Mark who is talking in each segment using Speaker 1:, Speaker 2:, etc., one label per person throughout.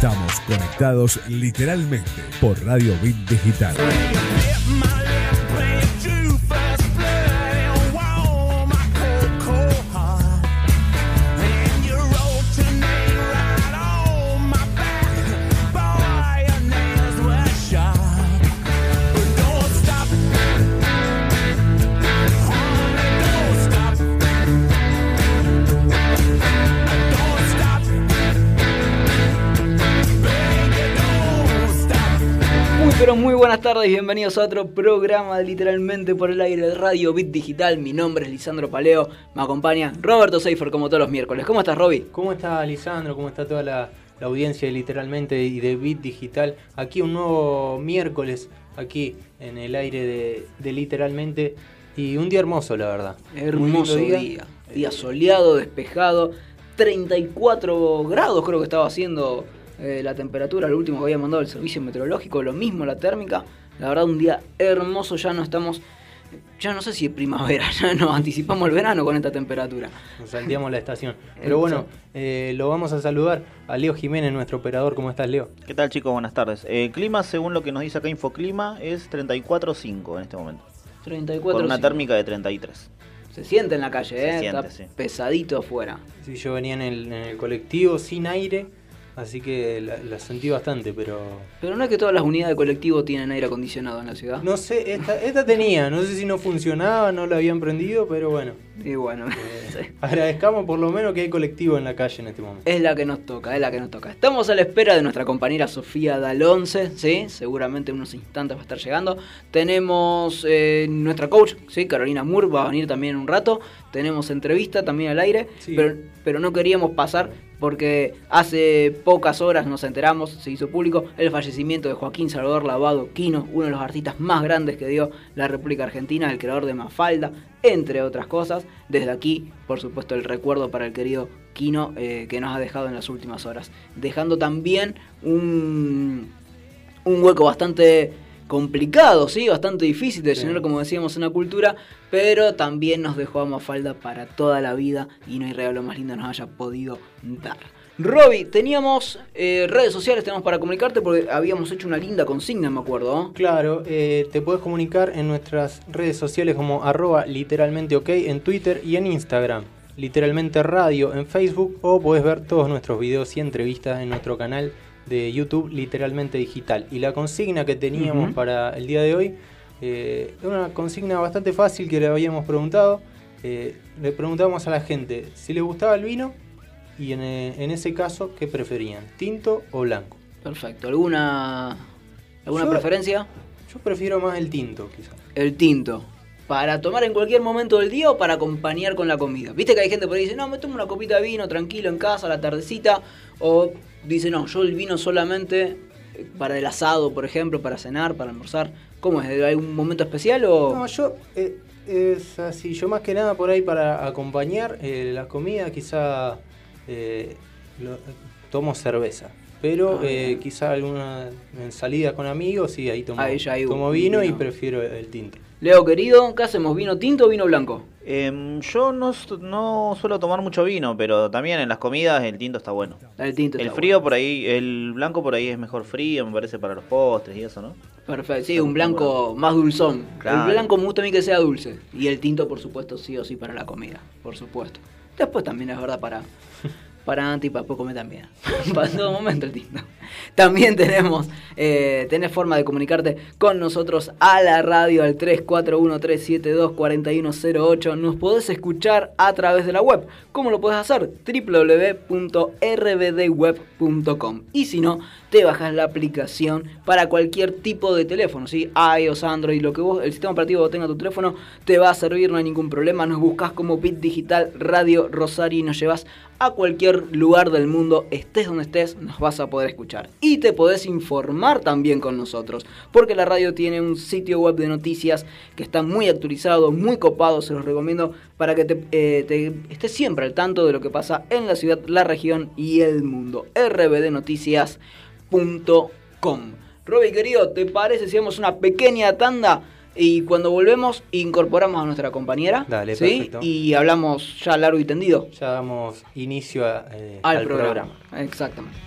Speaker 1: Estamos conectados literalmente por Radio Bit Digital.
Speaker 2: Tardes y bienvenidos a otro programa de Literalmente por el aire de Radio Bit Digital. Mi nombre es Lisandro Paleo, me acompaña Roberto Seifer como todos los miércoles. ¿Cómo estás, Roby?
Speaker 3: ¿Cómo está Lisandro? ¿Cómo está toda la, audiencia de Literalmente y de Bit Digital? Aquí un nuevo miércoles, aquí en el aire de, Literalmente y un día hermoso, la verdad.
Speaker 2: Hermoso día. día. soleado, despejado, 34 grados creo que estaba haciendo eh, la temperatura, lo último que había mandado el servicio meteorológico, lo mismo la térmica. La verdad, un día hermoso, ya no estamos. Ya no sé si es primavera, ya nos anticipamos el verano con esta temperatura.
Speaker 3: Nos salteamos la estación. Pero bueno, eh, lo vamos a saludar a Leo Jiménez, nuestro operador. ¿Cómo estás, Leo?
Speaker 4: ¿Qué tal, chicos? Buenas tardes. El eh, clima, según lo que nos dice acá Infoclima, es 34.5 en este momento. 34 Con una térmica de 33.
Speaker 2: Se siente en la calle, ¿eh? Está pesadito afuera.
Speaker 3: Sí, yo venía en el, en el colectivo sin aire Así que la, sentí bastante, pero...
Speaker 2: Pero no es que todas las unidades de colectivo tienen aire acondicionado en la ciudad.
Speaker 3: No sé, esta, esta tenía, no sé si no funcionaba, no la habían prendido, pero bueno.
Speaker 2: Y bueno,
Speaker 3: eh, agradezcamos por lo menos que hay colectivo en la calle en este momento.
Speaker 2: Es la que nos toca, es la que nos toca. Estamos a la espera de nuestra compañera Sofía Dalonce, ¿sí? Seguramente en unos instantes va a estar llegando. Tenemos eh, nuestra coach, ¿sí? Carolina Moore, va a venir también en un rato. Tenemos entrevista también al aire, pero, pero no queríamos pasar porque hace pocas horas nos enteramos, se hizo público, el fallecimiento de Joaquín Salvador Lavado Quino, uno de los artistas más grandes que dio la República Argentina, el creador de Mafalda, entre otras cosas. Desde aquí, por supuesto, el recuerdo para el querido Quino eh, que nos ha dejado en las últimas horas, dejando también un, un hueco bastante complicado, ¿sí? bastante difícil de llenar, como decíamos, en la cultura, pero también nos dejó a Mafalda para toda la vida y no hay regalo más lindo que nos haya podido dar. Roby, teníamos eh, redes sociales, tenemos para comunicarte porque habíamos hecho una linda consigna, me acuerdo.
Speaker 3: Claro, eh, te puedes comunicar en nuestras redes sociales como arroba literalmente ok en Twitter y en Instagram. Literalmente radio en Facebook o puedes ver todos nuestros videos y entrevistas en nuestro canal de YouTube literalmente digital. Y la consigna que teníamos para el día de hoy eh, es una consigna bastante fácil que le habíamos preguntado. Eh, le preguntamos a la gente si le gustaba el vino y en, eh, en, ese caso, ¿qué preferían? ¿Tinto o blanco?
Speaker 2: Perfecto. ¿Alguna, alguna preferencia?
Speaker 3: Yo prefiero más el tinto, quizás.
Speaker 2: El tinto. ¿Para tomar en cualquier momento del día o para acompañar con la comida? Viste que hay gente por ahí que dice, no, me tomo una copita de vino tranquilo en casa, a la tardecita. O dice, no, yo el vino solamente para el asado, por ejemplo, para cenar, para almorzar. ¿Cómo es? ¿Hay un momento especial o...?
Speaker 3: No, yo... Eh, es así, yo más que nada por ahí para acompañar eh, la comida quizá eh, tomo cerveza. Pero ah, eh, quizá alguna en salida con amigos, sí, ahí tomo, tomo vino, y prefiero el tinto.
Speaker 2: Leo, querido, ¿qué hacemos? ¿Vino tinto o vino blanco?
Speaker 4: Em, yo no, no, suelo tomar mucho vino, pero también en las comidas el tinto está bueno.
Speaker 2: El tinto
Speaker 4: El frío por ahí, el blanco por ahí es mejor frío, me parece, para los postres y eso, ¿no?
Speaker 2: Perfecto, sí, un blanco más dulzón. El blanco me gusta a mí que sea dulce. Y el tinto, por supuesto, sí o sí para la comida, por supuesto. Después también es verdad para para antes y para poco me también. para todo momento el tinto. También tenemos, eh, tenés forma de comunicarte con nosotros a la radio al 341-372-4108. Nos podés escuchar a través de la web. ¿Cómo lo podés hacer? www.rbdweb.com. Y si no, te bajas la aplicación para cualquier tipo de teléfono, ¿sí? iOS, Android, lo que vos, el sistema operativo que tenga tu teléfono, te va a servir, no hay ningún problema. Nos buscas como Bit Digital Radio Rosario y nos llevas a cualquier lugar del mundo, estés donde estés, nos vas a poder escuchar. Y te podés informar también con nosotros, porque la radio tiene un sitio web de noticias que está muy actualizado, muy copado, se los recomiendo para que te, eh, estés siempre al tanto de lo que pasa en la ciudad, la región y el mundo. rbdnoticias.com. Roby querido, ¿te parece si hacemos una pequeña tanda? Y cuando volvemos, incorporamos a nuestra compañera.
Speaker 3: Dale, ¿sí?
Speaker 2: Y hablamos ya largo y tendido.
Speaker 3: Ya damos inicio
Speaker 2: eh, al, programa. Exactamente.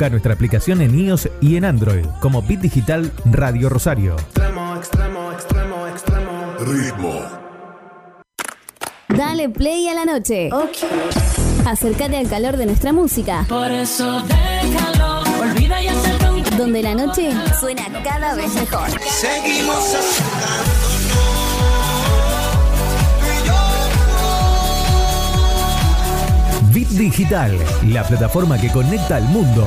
Speaker 1: Busca nuestra aplicación en iOS y en Android como Bit Digital Radio Rosario. Extremo, extremo, extremo,
Speaker 5: extremo. Ritmo. Dale play a la noche. Acércate al calor de nuestra música. Por eso déjalo, olvida y acerca Donde la noche suena cada vez mejor. Seguimos
Speaker 1: Bit Digital, la plataforma que conecta al mundo.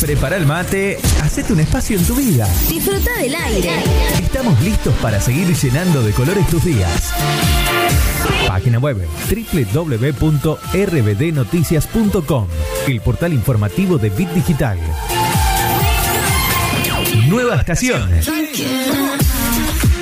Speaker 1: Prepara el mate, hacete un espacio en tu vida.
Speaker 5: Disfruta del aire.
Speaker 1: Estamos listos para seguir llenando de colores tus días. Página web www.rbdnoticias.com, el portal informativo de Bit Digital. Nueva estación.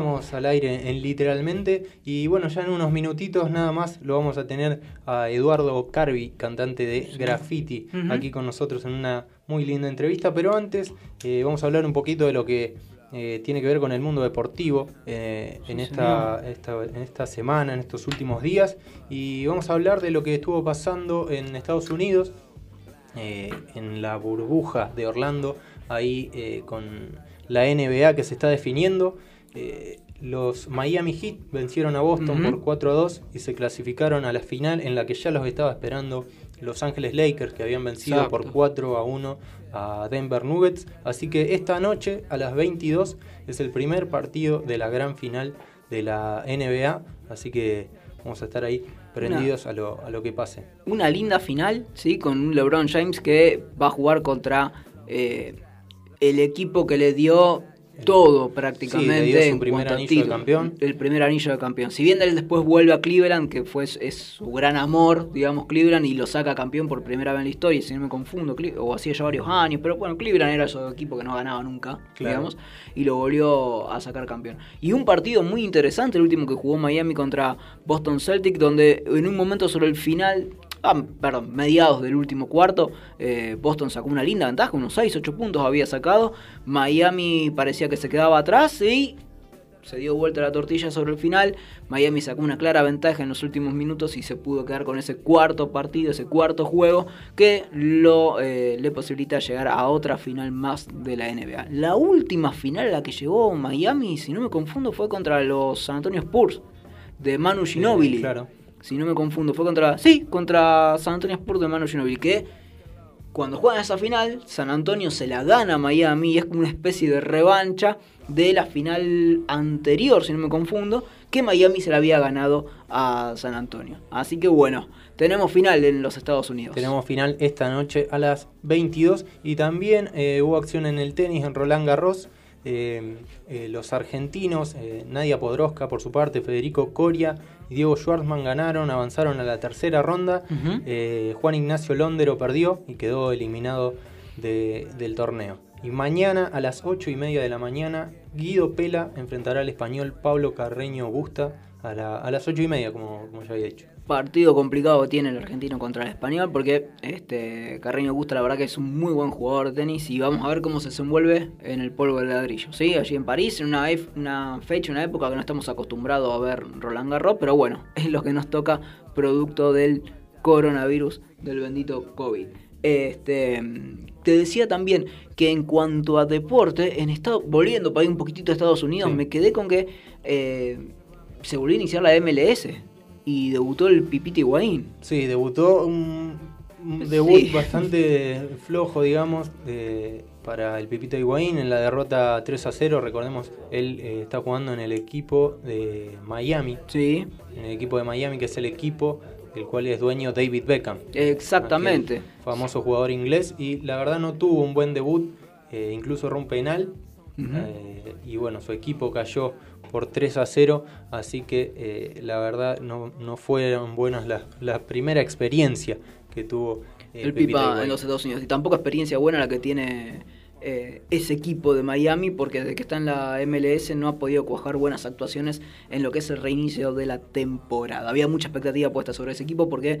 Speaker 3: Continuamos al aire en literalmente. Y bueno, ya en unos minutitos nada más lo vamos a tener a Eduardo Carvi, cantante de Graffiti, aquí con nosotros en una muy linda entrevista, pero antes eh, vamos a hablar un poquito de lo que eh, tiene que ver con el mundo deportivo eh, en, esta, en esta semana, en estos últimos días. Y vamos a hablar de lo que estuvo pasando en Estados Unidos, en la burbuja de Orlando, ahí con la NBA que se está definiendo. Eh, los Miami Heat vencieron a Boston por 4 a 2 y se clasificaron a la final en la que ya los estaba esperando Los Ángeles Lakers que habían vencido por 4 a 1 a Denver Nuggets. Así que esta noche a las 22 es el primer partido de la gran final de la NBA. Así que vamos a estar ahí prendidos a, lo, a, lo, que pase.
Speaker 2: Una linda final, ¿sí? Con un LeBron James que va a jugar contra eh, el equipo que le dio todo prácticamente.
Speaker 3: Sí, primer anillo de campeón.
Speaker 2: El primer anillo de campeón. Si bien él después vuelve a Cleveland, que fue es su gran amor, digamos, Cleveland, y lo saca campeón por primera vez en la historia, si no me confundo, o hacía ya varios años, pero bueno, Cleveland era ese equipo que no ganaba nunca, digamos, y lo volvió a sacar campeón. Y un partido muy interesante, el último que jugó Miami contra Boston Celtic, donde en un momento sobre el final ah, perdón, mediados del último cuarto, eh, Boston sacó una linda ventaja, unos 6, 8 puntos había sacado. Miami parecía que se quedaba atrás y se dio vuelta la tortilla sobre el final. Miami sacó una clara ventaja en los últimos minutos y se pudo quedar con ese cuarto partido, ese cuarto juego que lo, eh, le posibilita llegar a otra final más de la NBA. La última final a la que llegó Miami, si no me confundo, fue contra los San Antonio Spurs de Manu Ginobili. claro si no me confundo, fue contra. Sí, contra San Antonio Spurs de Manu Ginobili. Que cuando juegan esa final, San Antonio se la gana a Miami y es como una especie de revancha de la final anterior, si no me confundo, que Miami se la había ganado a San Antonio. Así que bueno, tenemos final en los Estados Unidos.
Speaker 3: Tenemos final esta noche a las 22 y también eh, hubo acción en el tenis en Roland Garros. Eh, eh, los argentinos, Nadia Podroska por su parte, Federico Coria y Diego Schwartzman ganaron, avanzaron a la tercera ronda. Eh, Juan Ignacio Londero perdió y quedó eliminado del torneo. Y mañana a las 8 y media de la mañana, Guido Pela enfrentará al español Pablo Carreño Busta a, las 8 y media, como, como ya había dicho
Speaker 2: partido complicado que tiene el argentino contra el español porque este Carreño Gusta la verdad que es un muy buen jugador de tenis y vamos a ver cómo se desenvuelve en el polvo del ladrillo, ¿sí? Allí en París, en una, una fecha, una época que no estamos acostumbrados a ver Roland Garros, pero bueno, es lo que nos toca producto del coronavirus, del bendito COVID. Este, te decía también que en cuanto a deporte, en estado, volviendo para ir un poquitito a Estados Unidos, me quedé con que eh, se volvió a iniciar la MLS y debutó el Pipita Higuaín.
Speaker 3: Sí, debutó un, debut bastante flojo, digamos, para el Pipita Higuaín en la derrota 3 a 0. Recordemos, él eh, está jugando en el equipo de Miami.
Speaker 2: Sí.
Speaker 3: En el equipo de Miami, que es el equipo el cual es dueño David Beckham.
Speaker 2: Exactamente.
Speaker 3: Famoso jugador inglés y la verdad no tuvo un buen debut, incluso rompe penal. y bueno, su equipo cayó por 3 a 0, así que la verdad no, no fueron buenas la, la primera experiencia que tuvo
Speaker 2: el Pipa en los Estados Unidos. Y tampoco experiencia buena la que tiene eh, ese equipo de Miami, porque desde que está en la MLS no ha podido cuajar buenas actuaciones en lo que es el reinicio de la temporada. Había mucha expectativa puesta sobre ese equipo porque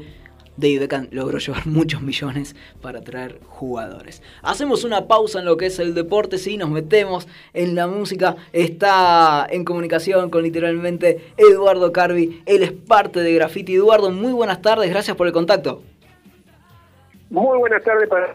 Speaker 2: David Beckham logró llevar muchos millones para traer jugadores. Hacemos una pausa en lo que es el deporte, sí, nos metemos en la música. Está en comunicación con literalmente Eduardo Carvi. Él es parte de Graffiti. Eduardo, muy buenas tardes, gracias por el contacto.
Speaker 6: Muy buenas tardes para...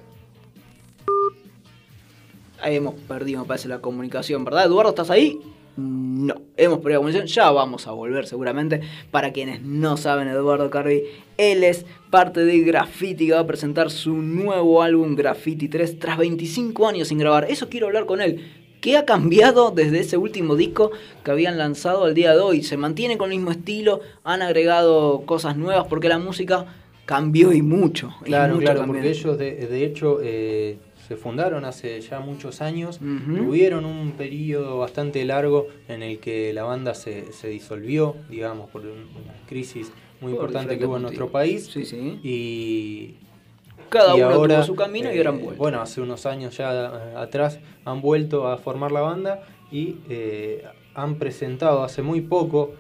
Speaker 2: Hemos perdido, me parece, la comunicación, ¿verdad? Eduardo, ¿estás ahí? No, hemos perdido la comunicación, ya vamos a volver seguramente. Para quienes no saben, Eduardo Carvi, él es parte de Graffiti, que va a presentar su nuevo álbum Graffiti 3 tras 25 años sin grabar. Eso quiero hablar con él. ¿Qué ha cambiado desde ese último disco que habían lanzado al día de hoy? ¿Se mantiene con el mismo estilo? ¿Han agregado cosas nuevas? Porque la música cambió y mucho.
Speaker 3: Claro, claro, porque ellos de, hecho eh, se fundaron hace ya muchos años, tuvieron un periodo bastante largo en el que la banda se, se disolvió, digamos, por una crisis muy importante que hubo en nuestro país.
Speaker 2: Sí, sí.
Speaker 3: Y
Speaker 2: cada uno tuvo su camino y eran eh, vueltos.
Speaker 3: Bueno, hace unos años ya eh, atrás han vuelto a formar la banda y han presentado hace muy poco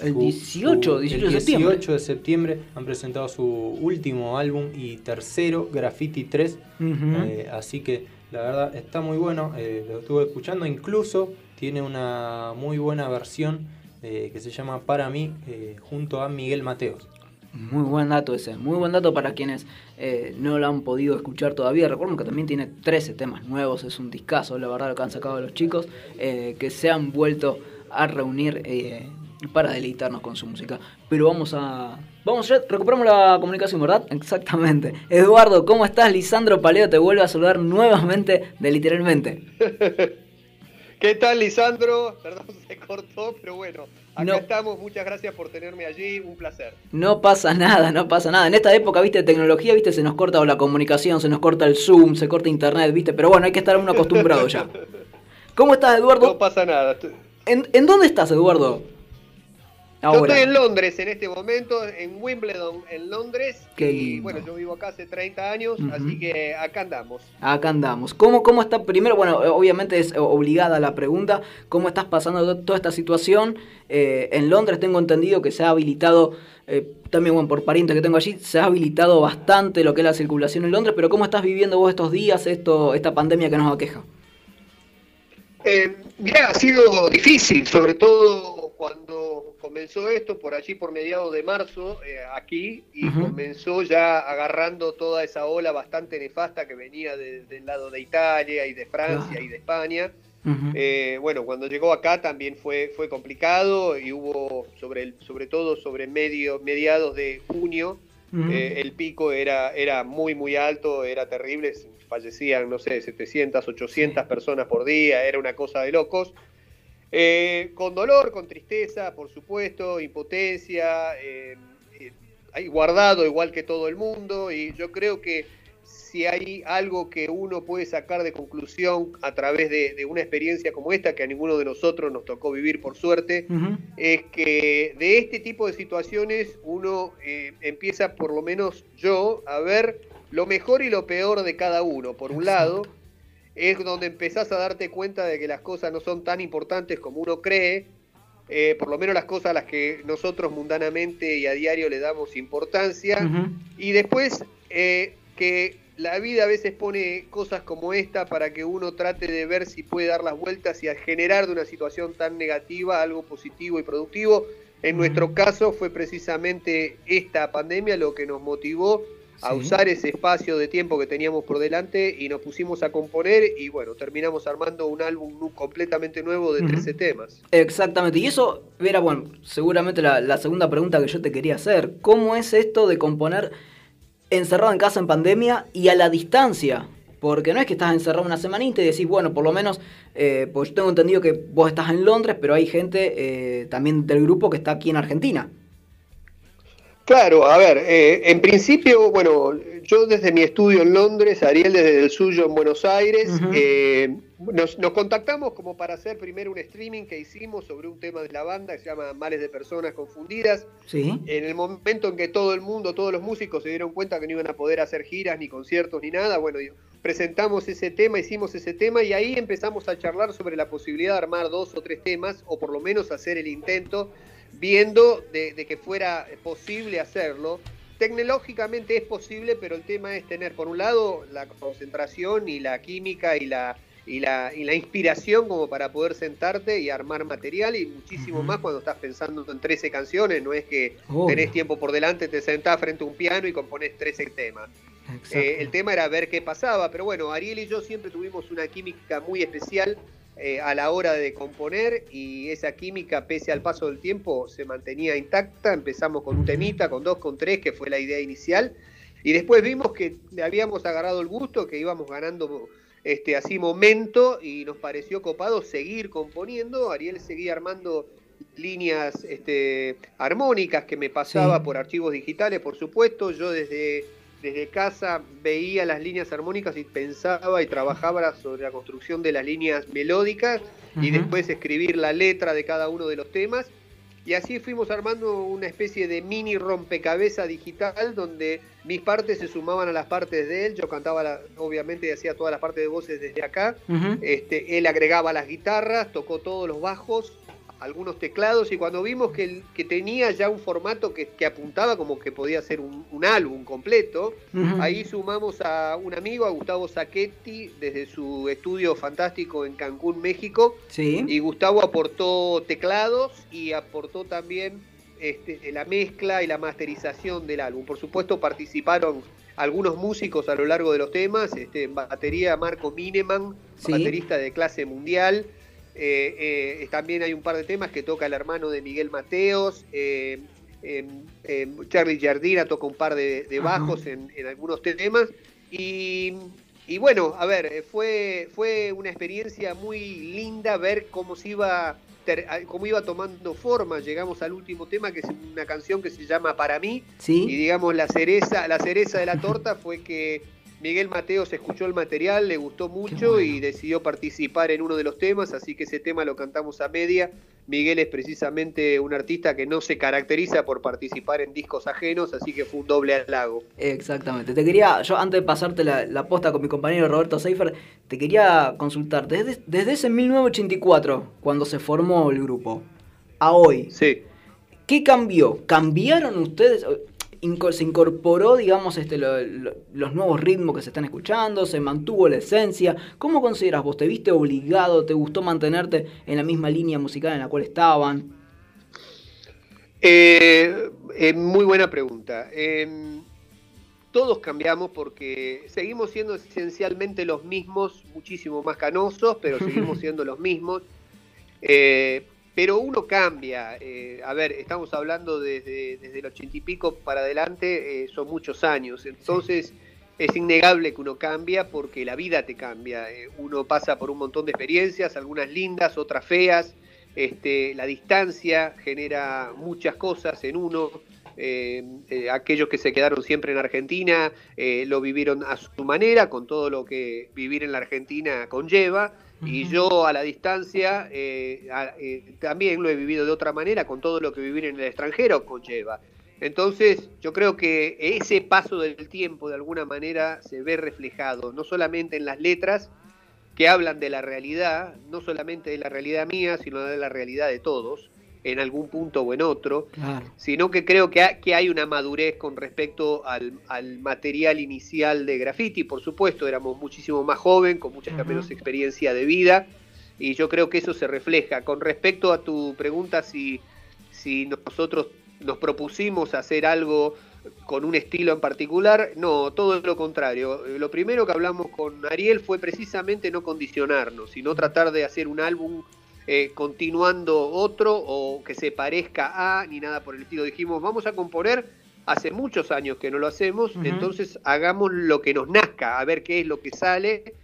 Speaker 2: el 18, 18
Speaker 3: de
Speaker 2: septiembre.
Speaker 3: 18 de septiembre han presentado su último álbum y tercero, Graffiti 3. Eh, así que la verdad está muy bueno. Eh, lo estuve escuchando. Incluso tiene una muy buena versión eh, que se llama Para mí junto a Miguel Mateos.
Speaker 2: Muy buen dato ese, muy buen dato para quienes no lo han podido escuchar todavía. Recuerden que también tiene 13 temas nuevos, es un discazo, la verdad, lo que han sacado los chicos, que se han vuelto a reunir para deleitarnos con su música. Pero vamos a. Vamos ya, recuperamos la comunicación, ¿verdad? Exactamente. Eduardo, ¿cómo estás? Lisandro Paleo te vuelve a saludar nuevamente de literalmente.
Speaker 6: ¿Qué tal, Lisandro? Perdón, se cortó, pero bueno, acá estamos. Muchas gracias por tenerme allí, un placer.
Speaker 2: No pasa nada, no pasa nada. En esta época, viste, de tecnología, viste, se nos corta la comunicación, se nos corta el Zoom, se corta internet, viste, pero bueno, hay que estar uno acostumbrado ya. ¿Cómo estás, Eduardo?
Speaker 6: No pasa nada.
Speaker 2: ¿En, ¿En dónde estás, Eduardo?
Speaker 6: Yo estoy en Londres en este momento, en Wimbledon, en Londres. y bueno, yo vivo acá hace 30 años, así que acá andamos.
Speaker 2: Acá andamos. ¿Cómo, ¿Cómo está? Primero, bueno, obviamente es obligada la pregunta, ¿cómo estás pasando toda esta situación? Eh, en Londres tengo entendido que se ha habilitado, eh, también bueno, por parientes que tengo allí, se ha habilitado bastante lo que es la circulación en Londres, pero ¿cómo estás viviendo vos estos días, esto, esta pandemia que nos aqueja?
Speaker 6: Eh, mira, ha sido difícil, sobre todo cuando comenzó esto por allí por mediados de marzo eh, aquí y comenzó ya agarrando toda esa ola bastante nefasta que venía del lado de Italia y de Francia y de España. Eh, bueno, cuando llegó acá también fue, fue complicado y hubo, sobre, el, sobre todo sobre medio, mediados de junio, eh, el pico era, era muy, muy alto, era terrible, fallecían, no sé, 700, 800 personas por día, era una cosa de locos. Eh, con dolor, con tristeza, por supuesto, impotencia, eh, hay guardado igual que todo el mundo y yo creo que si hay algo que uno puede sacar de conclusión a través de, una experiencia como esta, que a ninguno de nosotros nos tocó vivir por suerte, es que de este tipo de situaciones uno eh, empieza, por lo menos yo, a ver lo mejor y lo peor de cada uno, por un lado, es donde empezás a darte cuenta de que las cosas no son tan importantes como uno cree, eh, por lo menos las cosas a las que nosotros mundanamente y a diario le damos importancia, y después eh, que la vida a veces pone cosas como esta para que uno trate de ver si puede dar las vueltas y a generar de una situación tan negativa algo positivo y productivo. En nuestro caso fue precisamente esta pandemia lo que nos motivó a usar ese espacio de tiempo que teníamos por delante y nos pusimos a componer y bueno, terminamos armando un álbum completamente nuevo de 13 temas.
Speaker 2: Exactamente, y eso era, bueno, seguramente la, segunda pregunta que yo te quería hacer. ¿Cómo es esto de componer encerrado en casa en pandemia y a la distancia? Porque no es que estás encerrado una semanita y decís, bueno, por lo menos, eh, pues yo tengo entendido que vos estás en Londres, pero hay gente eh, también del grupo que está aquí en Argentina.
Speaker 6: Claro, a ver, eh, en principio, bueno, yo desde mi estudio en Londres, Ariel desde el suyo en Buenos Aires, eh, nos, contactamos como para hacer primero un streaming que hicimos sobre un tema de la banda que se llama Males de Personas Confundidas.
Speaker 2: Sí.
Speaker 6: En el momento en que todo el mundo, todos los músicos se dieron cuenta que no iban a poder hacer giras, ni conciertos, ni nada, bueno, presentamos ese tema, hicimos ese tema y ahí empezamos a charlar sobre la posibilidad de armar dos o tres temas, o por lo menos hacer el intento viendo de, que fuera posible hacerlo. Tecnológicamente es posible, pero el tema es tener, por un lado, la concentración y la química y la, y la, y la inspiración como para poder sentarte y armar material y muchísimo más cuando estás pensando en 13 canciones, no es que tenés tiempo por delante, te sentás frente a un piano y componés 13 temas. Eh, el tema era ver qué pasaba, pero bueno, Ariel y yo siempre tuvimos una química muy especial eh, a la hora de componer y esa química, pese al paso del tiempo, se mantenía intacta. Empezamos con un temita, con dos, con tres, que fue la idea inicial. Y después vimos que le habíamos agarrado el gusto, que íbamos ganando este, así momento y nos pareció copado seguir componiendo. Ariel seguía armando líneas este, armónicas que me pasaba por archivos digitales, por supuesto. Yo desde desde casa veía las líneas armónicas y pensaba y trabajaba sobre la construcción de las líneas melódicas y después escribir la letra de cada uno de los temas. Y así fuimos armando una especie de mini rompecabezas digital donde mis partes se sumaban a las partes de él. Yo cantaba, obviamente, y hacía todas las partes de voces desde acá. este, él agregaba las guitarras, tocó todos los bajos, algunos teclados y cuando vimos que, que tenía ya un formato que, apuntaba como que podía ser un, álbum completo, ahí sumamos a un amigo, a Gustavo Sacchetti, desde su estudio fantástico en Cancún, México. Y Gustavo aportó teclados y aportó también este, la mezcla y la masterización del álbum. Por supuesto participaron algunos músicos a lo largo de los temas, este, en batería Marco Mineman, baterista de clase mundial, eh, eh, también hay un par de temas que toca el hermano de Miguel Mateos. Eh, Charlie Jardina toca un par de, bajos en, algunos temas. Y, bueno, a ver, fue, fue una experiencia muy linda ver cómo se iba cómo iba tomando forma. Llegamos al último tema, que es una canción que se llama Para mí. Y digamos, la cereza, la cereza de la torta fue que Miguel Mateo se escuchó el material, le gustó mucho y decidió participar en uno de los temas, así que ese tema lo cantamos a media. Miguel es precisamente un artista que no se caracteriza por participar en discos ajenos, así que fue un doble halago.
Speaker 2: Exactamente. Te quería, yo antes de pasarte la, posta con mi compañero Roberto Seifer, te quería consultar, desde, desde ese 1984, cuando se formó el grupo, a hoy,
Speaker 6: sí.
Speaker 2: ¿qué cambió? ¿Cambiaron ustedes? Se incorporó, digamos, este, los nuevos ritmos que se están escuchando, se mantuvo la esencia. ¿Cómo consideras vos? ¿Te viste obligado? ¿Te gustó mantenerte en la misma línea musical en la cual estaban?
Speaker 6: Eh, eh, muy buena pregunta. Em, todos cambiamos porque seguimos siendo esencialmente los mismos, muchísimo más canosos, pero seguimos siendo los mismos. Eh, pero uno cambia. Eh, a ver, estamos hablando desde, desde el ochenta y pico para adelante, eh, son muchos años. Entonces, es innegable que uno cambia porque la vida te cambia. Eh, uno pasa por un montón de experiencias, algunas lindas, otras feas. Este, la distancia genera muchas cosas en uno. aquellos que se quedaron siempre en Argentina lo vivieron a su manera, con todo lo que vivir en la Argentina conlleva y yo a la distancia eh, eh, también lo he vivido de otra manera con todo lo que vivir en el extranjero conlleva. Entonces yo creo que ese paso del tiempo de alguna manera se ve reflejado, no solamente en las letras que hablan de la realidad, no solamente de la realidad mía, sino de la realidad de todos, en algún punto o en otro, sino que creo que, que, hay una madurez con respecto al, material inicial de graffiti. Por supuesto, éramos muchísimo más joven, con mucha menos experiencia de vida, y yo creo que eso se refleja. Con respecto a tu pregunta, si, si nosotros nos propusimos hacer algo con un estilo en particular, no, todo lo contrario. Lo primero que hablamos con Ariel fue precisamente no condicionarnos, sino tratar de hacer un álbum eh, continuando otro o que se parezca a, ni nada por el estilo. Dijimos, vamos a componer, hace muchos años que no lo hacemos, entonces hagamos lo que nos nazca, a ver qué es lo que sale.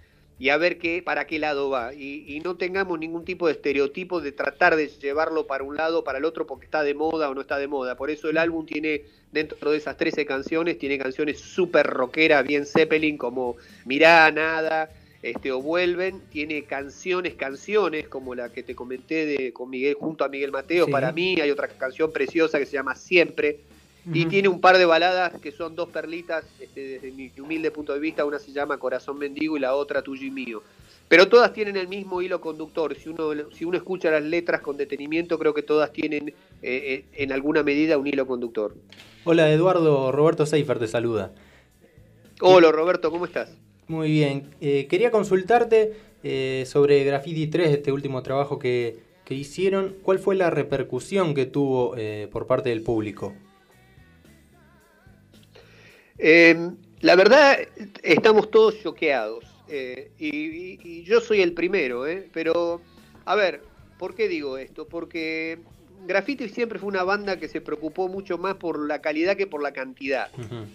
Speaker 6: y a ver qué, para qué lado va. Y, no tengamos ningún tipo de estereotipo de tratar de llevarlo para un lado o para el otro porque está de moda o no está de moda. Por eso el álbum tiene, dentro de esas 13 canciones, tiene canciones súper rockeras, bien Zeppelin, como Mirá, Nada, este, o Vuelven. Tiene canciones, canciones, como la que te comenté de, con Miguel, junto a Miguel Mateo. Para mí hay otra canción preciosa que se llama Siempre y tiene un par de baladas que son dos perlitas, este, desde mi humilde punto de vista, una se llama Corazón Mendigo y la otra Tuyo y Mío. Pero todas tienen el mismo hilo conductor. Si uno, si uno escucha las letras con detenimiento, creo que todas tienen eh, eh, en alguna medida un hilo conductor.
Speaker 3: Hola Eduardo, Roberto Seifer te saluda.
Speaker 6: Hola Roberto, ¿cómo estás?
Speaker 3: Muy bien. Eh, quería consultarte sobre Graffiti 3, este último trabajo que, que, hicieron. ¿Cuál fue la repercusión que tuvo por parte del público?
Speaker 6: Eh, la verdad, estamos todos choqueados. Eh, y, yo soy el primero, ¿eh? Pero, a ver, ¿por qué digo esto? Porque Graffiti siempre fue una banda que se preocupó mucho más por la calidad que por la cantidad.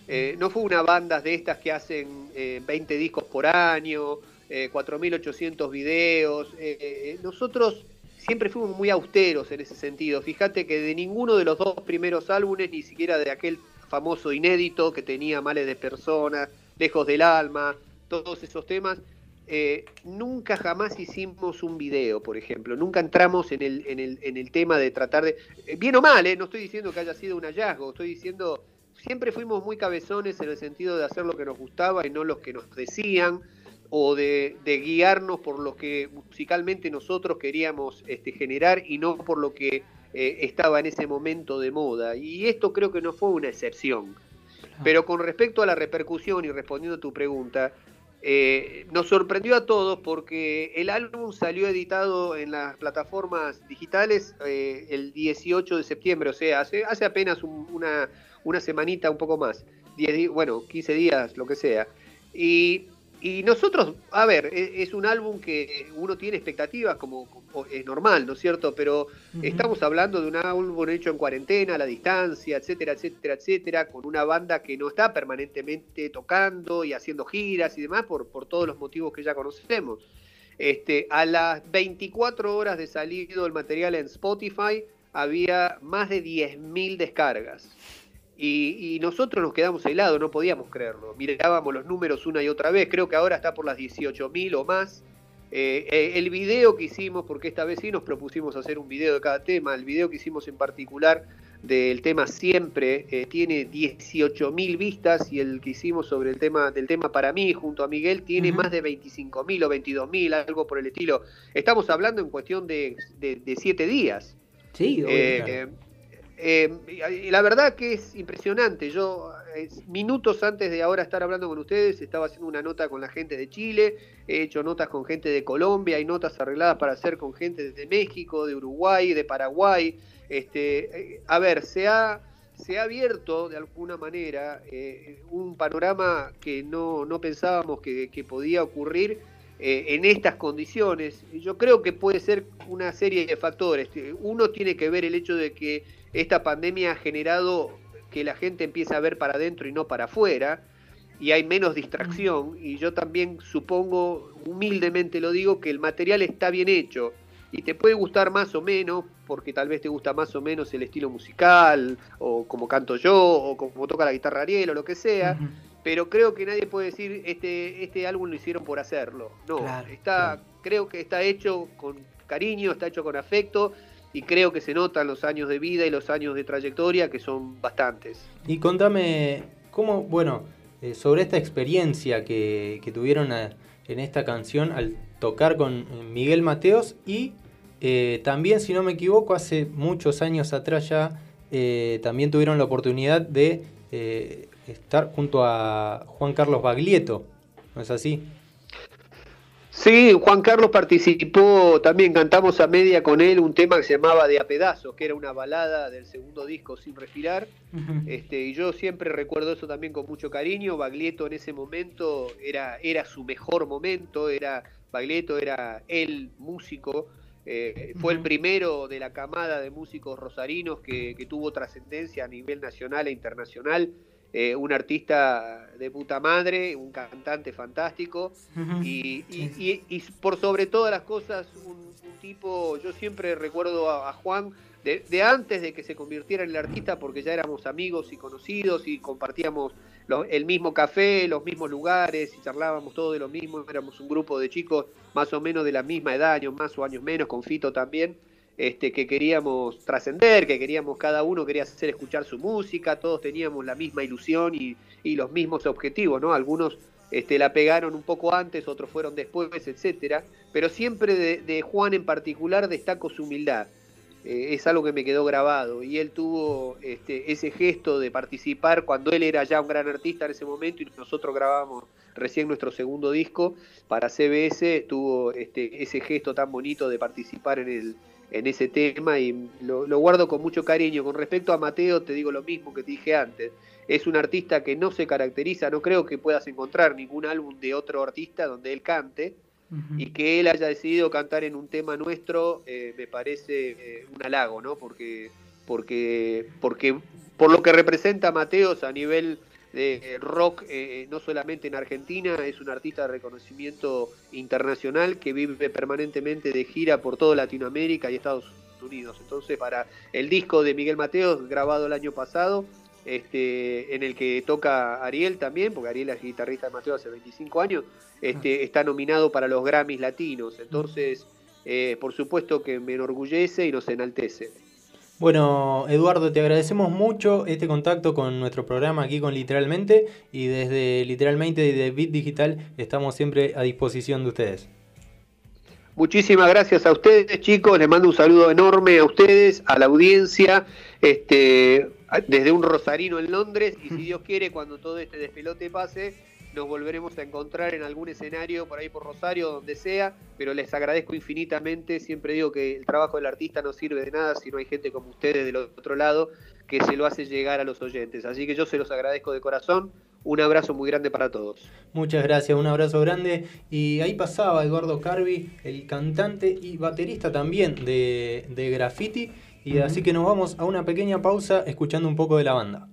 Speaker 6: Eh, no fue una banda de estas que hacen 20 discos por año, 4.800 videos. nosotros siempre fuimos muy austeros en ese sentido. Fíjate que de ninguno de los dos primeros álbumes, ni siquiera de aquel famoso inédito que tenía males de personas, lejos del alma, todos esos temas. Eh, nunca jamás hicimos un video, por ejemplo, nunca entramos en el, en el, en el tema de tratar de... Eh, bien o mal, eh, no estoy diciendo que haya sido un hallazgo, estoy diciendo, siempre fuimos muy cabezones en el sentido de hacer lo que nos gustaba y no lo que nos decían, o de, de guiarnos por lo que musicalmente nosotros queríamos este, generar y no por lo que eh, estaba en ese momento de moda. Y esto creo que no fue una excepción. Pero con respecto a la repercusión y respondiendo a tu pregunta, eh, nos sorprendió a todos porque el álbum salió editado en las plataformas digitales eh, el 18 de septiembre, o sea, hace, apenas una, una semanita, un poco más, bueno, 15 días, lo que sea. Y y nosotros, a ver, e, es un álbum que uno tiene expectativas, como, es normal, ¿no es cierto? Pero estamos hablando de un álbum hecho en cuarentena, a la distancia, etcétera, etcétera, etcétera, con una banda que no está permanentemente tocando y haciendo giras y demás por, por todos los motivos que ya conocemos. Este, a las 24 horas de salido el material en Spotify había más de 10.000 descargas. Y, nosotros nos quedamos helados, no podíamos creerlo. Mirábamos los números una y otra vez, creo que ahora está por las 18.000 o más. Eh, eh, el video que hicimos, porque esta vez sí nos propusimos hacer un video de cada tema, el video que hicimos en particular del tema Siempre eh, tiene 18.000 vistas y el que hicimos sobre el tema del tema para mí junto a Miguel tiene más de 25.000 o 22.000, algo por el estilo. Estamos hablando en cuestión de, de, siete días.
Speaker 2: Sí,
Speaker 6: eh, la verdad que es impresionante. Yo, minutos antes de ahora estar hablando con ustedes, estaba haciendo una nota con la gente de Chile, he hecho notas con gente de Colombia, hay notas arregladas para hacer con gente de México, de Uruguay, de Paraguay. Este, eh, a ver, se ha, se ha abierto de alguna manera eh, un panorama que no, no pensábamos que, que podía ocurrir en estas condiciones. Yo creo que puede ser una serie de factores. Uno tiene que ver el hecho de que esta pandemia ha generado que la gente empiece a ver para adentro y no para afuera, y hay menos distracción, y yo también supongo, humildemente lo digo, que el material está bien hecho, y te puede gustar más o menos, porque tal vez te gusta más o menos el estilo musical, o como canto yo, o como toca la guitarra Ariel, o lo que sea, pero creo que nadie puede decir, este, este álbum lo hicieron por hacerlo. No, está, creo que está hecho con cariño, está hecho con afecto, y creo que se notan los años de vida y los años de trayectoria, que son bastantes.
Speaker 3: Y contame, ¿cómo, bueno, eh, sobre esta experiencia que, tuvieron en esta canción al tocar con eh, Miguel Mateos y eh, también, si no me equivoco, hace muchos años atrás ya, también tuvieron la oportunidad de estar junto a Juan Carlos Baglietto, ¿no es así?
Speaker 6: Sí, Juan Carlos participó, también cantamos a media con él un tema que se llamaba De a pedazos, que era una balada del segundo disco Sin Respirar. este, y yo siempre recuerdo eso también con mucho cariño. Baglietto en ese momento era, era su mejor momento, era Baglietto era el músico. Eh, fue el primero de la camada de músicos rosarinos que, que tuvo trascendencia a nivel nacional e internacional eh, un artista de puta madre, un cantante fantástico. Y, por sobre todas las cosas un, tipo, yo siempre recuerdo a, Juan de, antes de que se convirtiera en el artista porque ya éramos amigos y conocidos y compartíamos el mismo café, los mismos lugares y charlábamos todo de lo mismo, éramos un grupo de chicos más o menos de la misma edad, años más o años menos, con Fito también este, que queríamos trascender, que queríamos, cada uno quería hacer escuchar su música, todos teníamos la misma ilusión y, los mismos objetivos, ¿no? Algunos este, la pegaron un poco antes, otros fueron después, etcétera, pero siempre de, Juan en particular destaco su humildad. Eh, es algo que me quedó grabado y él tuvo este, ese gesto de participar cuando él era ya un gran artista en ese momento y nosotros grabamos recién nuestro segundo disco para CBS, tuvo este, ese gesto tan bonito de participar en el, en ese tema y lo, guardo con mucho cariño. Con respecto a Mateo, te digo lo mismo que te dije antes. Es un artista que no se caracteriza, no creo que puedas encontrar ningún álbum de otro artista donde él cante y que él haya decidido cantar en un tema nuestro eh, me parece eh, un halago, ¿no? Porque, porque, porque por lo que representa Mateos a nivel de rock, eh, no solamente en Argentina, es un artista de reconocimiento internacional que vive permanentemente de gira por toda Latinoamérica y Estados Unidos. Entonces, para el disco de Miguel Mateos, grabado el año pasado, este, en el que toca Ariel también, porque Ariel es guitarrista de Mateo hace 25 años, este, ah. está nominado para los Grammys latinos. Entonces, eh, por supuesto que me enorgullece y nos enaltece.
Speaker 3: Bueno, Eduardo, te agradecemos mucho este contacto con nuestro programa aquí con Literalmente y desde Literalmente y de Bit Digital estamos siempre a disposición de ustedes.
Speaker 6: Muchísimas gracias a ustedes, chicos. Les mando un saludo enorme a ustedes, a la audiencia, este, desde un rosarino en Londres. Y si Dios quiere, cuando todo este despelote pase, nos volveremos a encontrar en algún escenario por ahí por Rosario, donde sea, pero les agradezco infinitamente. Siempre digo que el trabajo del artista no sirve de nada si no hay gente como ustedes del otro lado que se lo hace llegar a los oyentes. Así que yo se los agradezco de corazón. Un abrazo muy grande para todos.
Speaker 3: Muchas gracias, un abrazo grande. Y ahí pasaba Eduardo Carvi, el cantante y baterista también de, de Graffiti. Y así que nos vamos a una pequeña pausa escuchando un poco de la banda.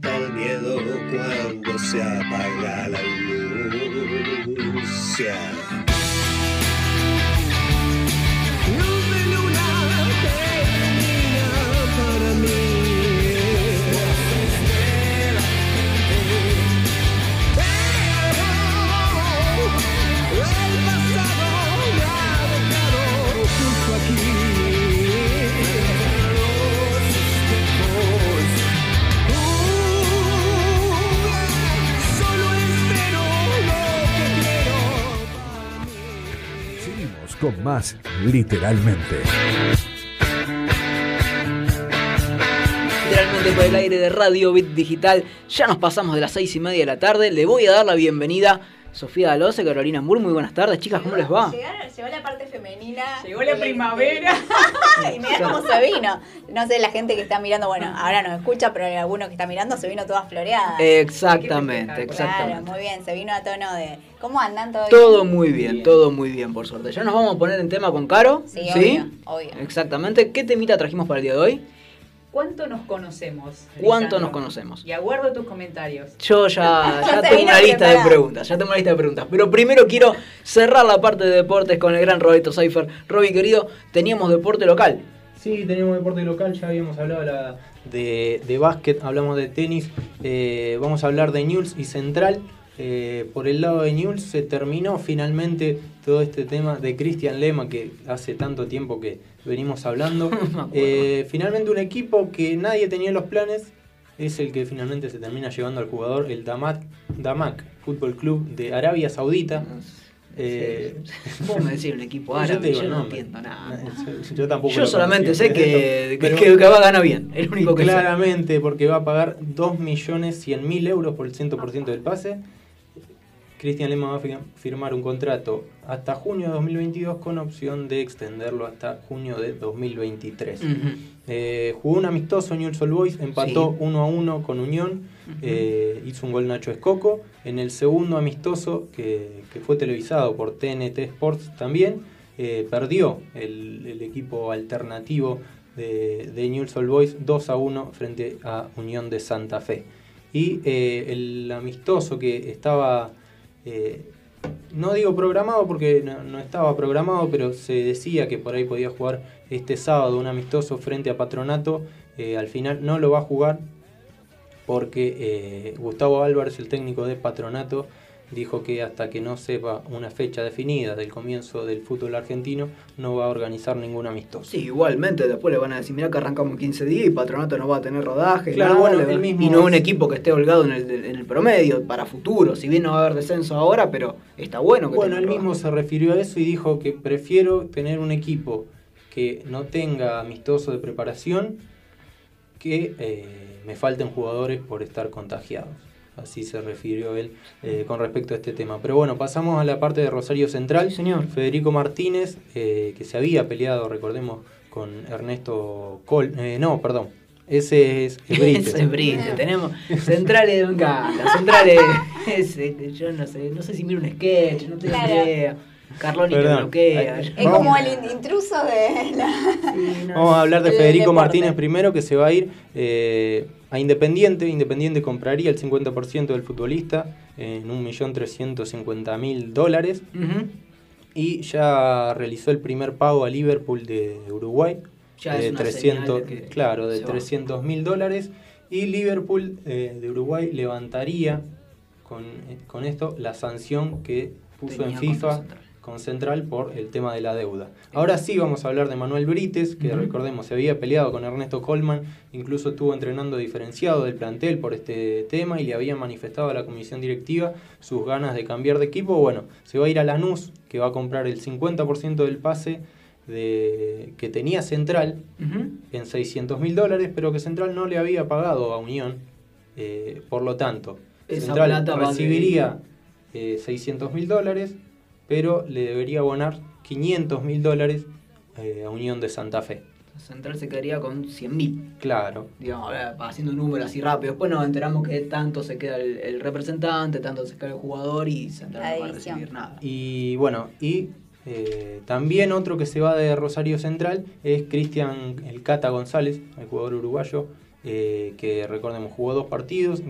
Speaker 7: Despierta el miedo cuando se apaga la luz.
Speaker 1: Con más literalmente.
Speaker 2: Literalmente por el aire de Radio Bit Digital, ya nos pasamos de las seis y media de la tarde. Le voy a dar la bienvenida Sofía Dalose, Carolina Moore, muy buenas tardes, chicas, ¿cómo les va?
Speaker 8: llegó la parte femenina.
Speaker 9: Llegó la primavera.
Speaker 8: y mirá cómo se vino. No sé, la gente que está mirando, bueno, ahora nos escucha, pero hay alguno que está mirando se vino toda floreada.
Speaker 2: Exactamente, exactamente.
Speaker 8: Claro, muy bien, se vino a tono de. ¿Cómo andan
Speaker 2: todo? Todo muy bien, todo muy bien, por suerte. Ya nos vamos a poner en tema con Caro.
Speaker 8: Sí, ¿sí? obvio.
Speaker 2: Exactamente. ¿Qué temita trajimos para el día de hoy?
Speaker 9: ¿Cuánto nos conocemos?
Speaker 2: ¿Cuánto nos conocemos?
Speaker 9: Y aguardo tus comentarios.
Speaker 2: Yo ya, ya tengo una lista de preguntas, ya tengo una lista de preguntas. Pero primero quiero cerrar la parte de deportes con el gran Roberto Seifer. Roby, querido, teníamos deporte local.
Speaker 3: Sí, teníamos deporte local, ya habíamos hablado de, de básquet, hablamos de tenis, eh, vamos a hablar de News y Central. Eh, por el lado de News se terminó finalmente todo este tema de Cristian Lema, que hace tanto tiempo que venimos hablando. Eh, finalmente un equipo que nadie tenía en los planes es el que finalmente se termina llevando al jugador, el Damak, Damak Fútbol Club de Arabia Saudita.
Speaker 2: Eh, ¿Cómo me decís un equipo árabe? Yo, no entiendo nada.
Speaker 3: Yo, tampoco.
Speaker 2: Yo solamente sé que, que, va a ganar bien. El único que
Speaker 3: Claramente, porque va a pagar 2.100.000 euros por el 100% del pase Cristian Lema va a firmar un contrato hasta junio de 2022 con opción de extenderlo hasta junio de 2023. Eh, jugó un amistoso Newell's Old Boys, empató 1 a 1 con Unión, eh, hizo un gol Nacho Escoco. En el segundo amistoso, que, fue televisado por TNT Sports también, eh, perdió el, equipo alternativo de, de Newell's Old Boys 2 a 1 frente a Unión de Santa Fe. Y el amistoso que estaba eh, no digo programado porque no, estaba programado, pero se decía que por ahí podía jugar este sábado un amistoso frente a Patronato. Eh, al final no lo va a jugar porque eh, Gustavo Álvarez, el técnico de Patronato, dijo que hasta que no sepa una fecha definida del comienzo del fútbol argentino, no va a organizar ningún amistoso.
Speaker 2: Sí, igualmente, después le van a decir, mira que arrancamos 15 días y Patronato no va a tener rodaje, claro, bueno, y no un equipo que esté holgado en el, promedio para futuro, si bien no va a haber descenso ahora, pero está bueno que
Speaker 3: Bueno, él mismo se refirió a eso y dijo que prefiero tener un equipo que no tenga amistoso de preparación que eh, me falten jugadores por estar contagiados así se refirió él eh, con respecto a este tema. Pero bueno, pasamos a la parte de Rosario Central.
Speaker 2: señor.
Speaker 3: Federico Martínez, eh, que se había peleado, recordemos, con Ernesto Col... Eh, no, perdón. Ese es
Speaker 2: Brite. Ese es Brite. Tenemos centrales de encanta. Centrales. Ese, yo no sé, no sé si miro un sketch, no tengo idea. Carloni que bloquea.
Speaker 8: Es como el intruso de la...
Speaker 3: Vamos a hablar de Federico Martínez primero, que se va a ir a Independiente. Independiente compraría el 50% del futbolista en 1.350.000 dólares. Y ya realizó el primer pago a Liverpool de Uruguay. de 300, claro, de 300 mil dólares. Y Liverpool eh, de Uruguay levantaría con, con, esto la sanción que puso en FIFA con Central por el tema de la deuda. Ahora sí vamos a hablar de Manuel Brites, que recordemos se había peleado con Ernesto Colman, incluso estuvo entrenando diferenciado del plantel por este tema y le había manifestado a la comisión directiva sus ganas de cambiar de equipo. Bueno, se va a ir a Lanús, que va a comprar el 50% del pase de, que tenía Central en 600 mil dólares, pero que Central no le había pagado a Unión. Eh, por lo tanto, Central recibiría 600 eh, mil dólares pero le debería abonar 500 mil dólares eh, a Unión de Santa Fe.
Speaker 2: Central se quedaría con 100 mil.
Speaker 3: Claro.
Speaker 2: Digamos, haciendo un número así rápido. Después nos enteramos que tanto se queda el, representante, tanto se queda el jugador y Central no va a recibir nada.
Speaker 3: Y bueno, y Eh, también otro que se va de Rosario Central es Cristian El Cata González, el jugador uruguayo, eh, que recordemos jugó dos partidos,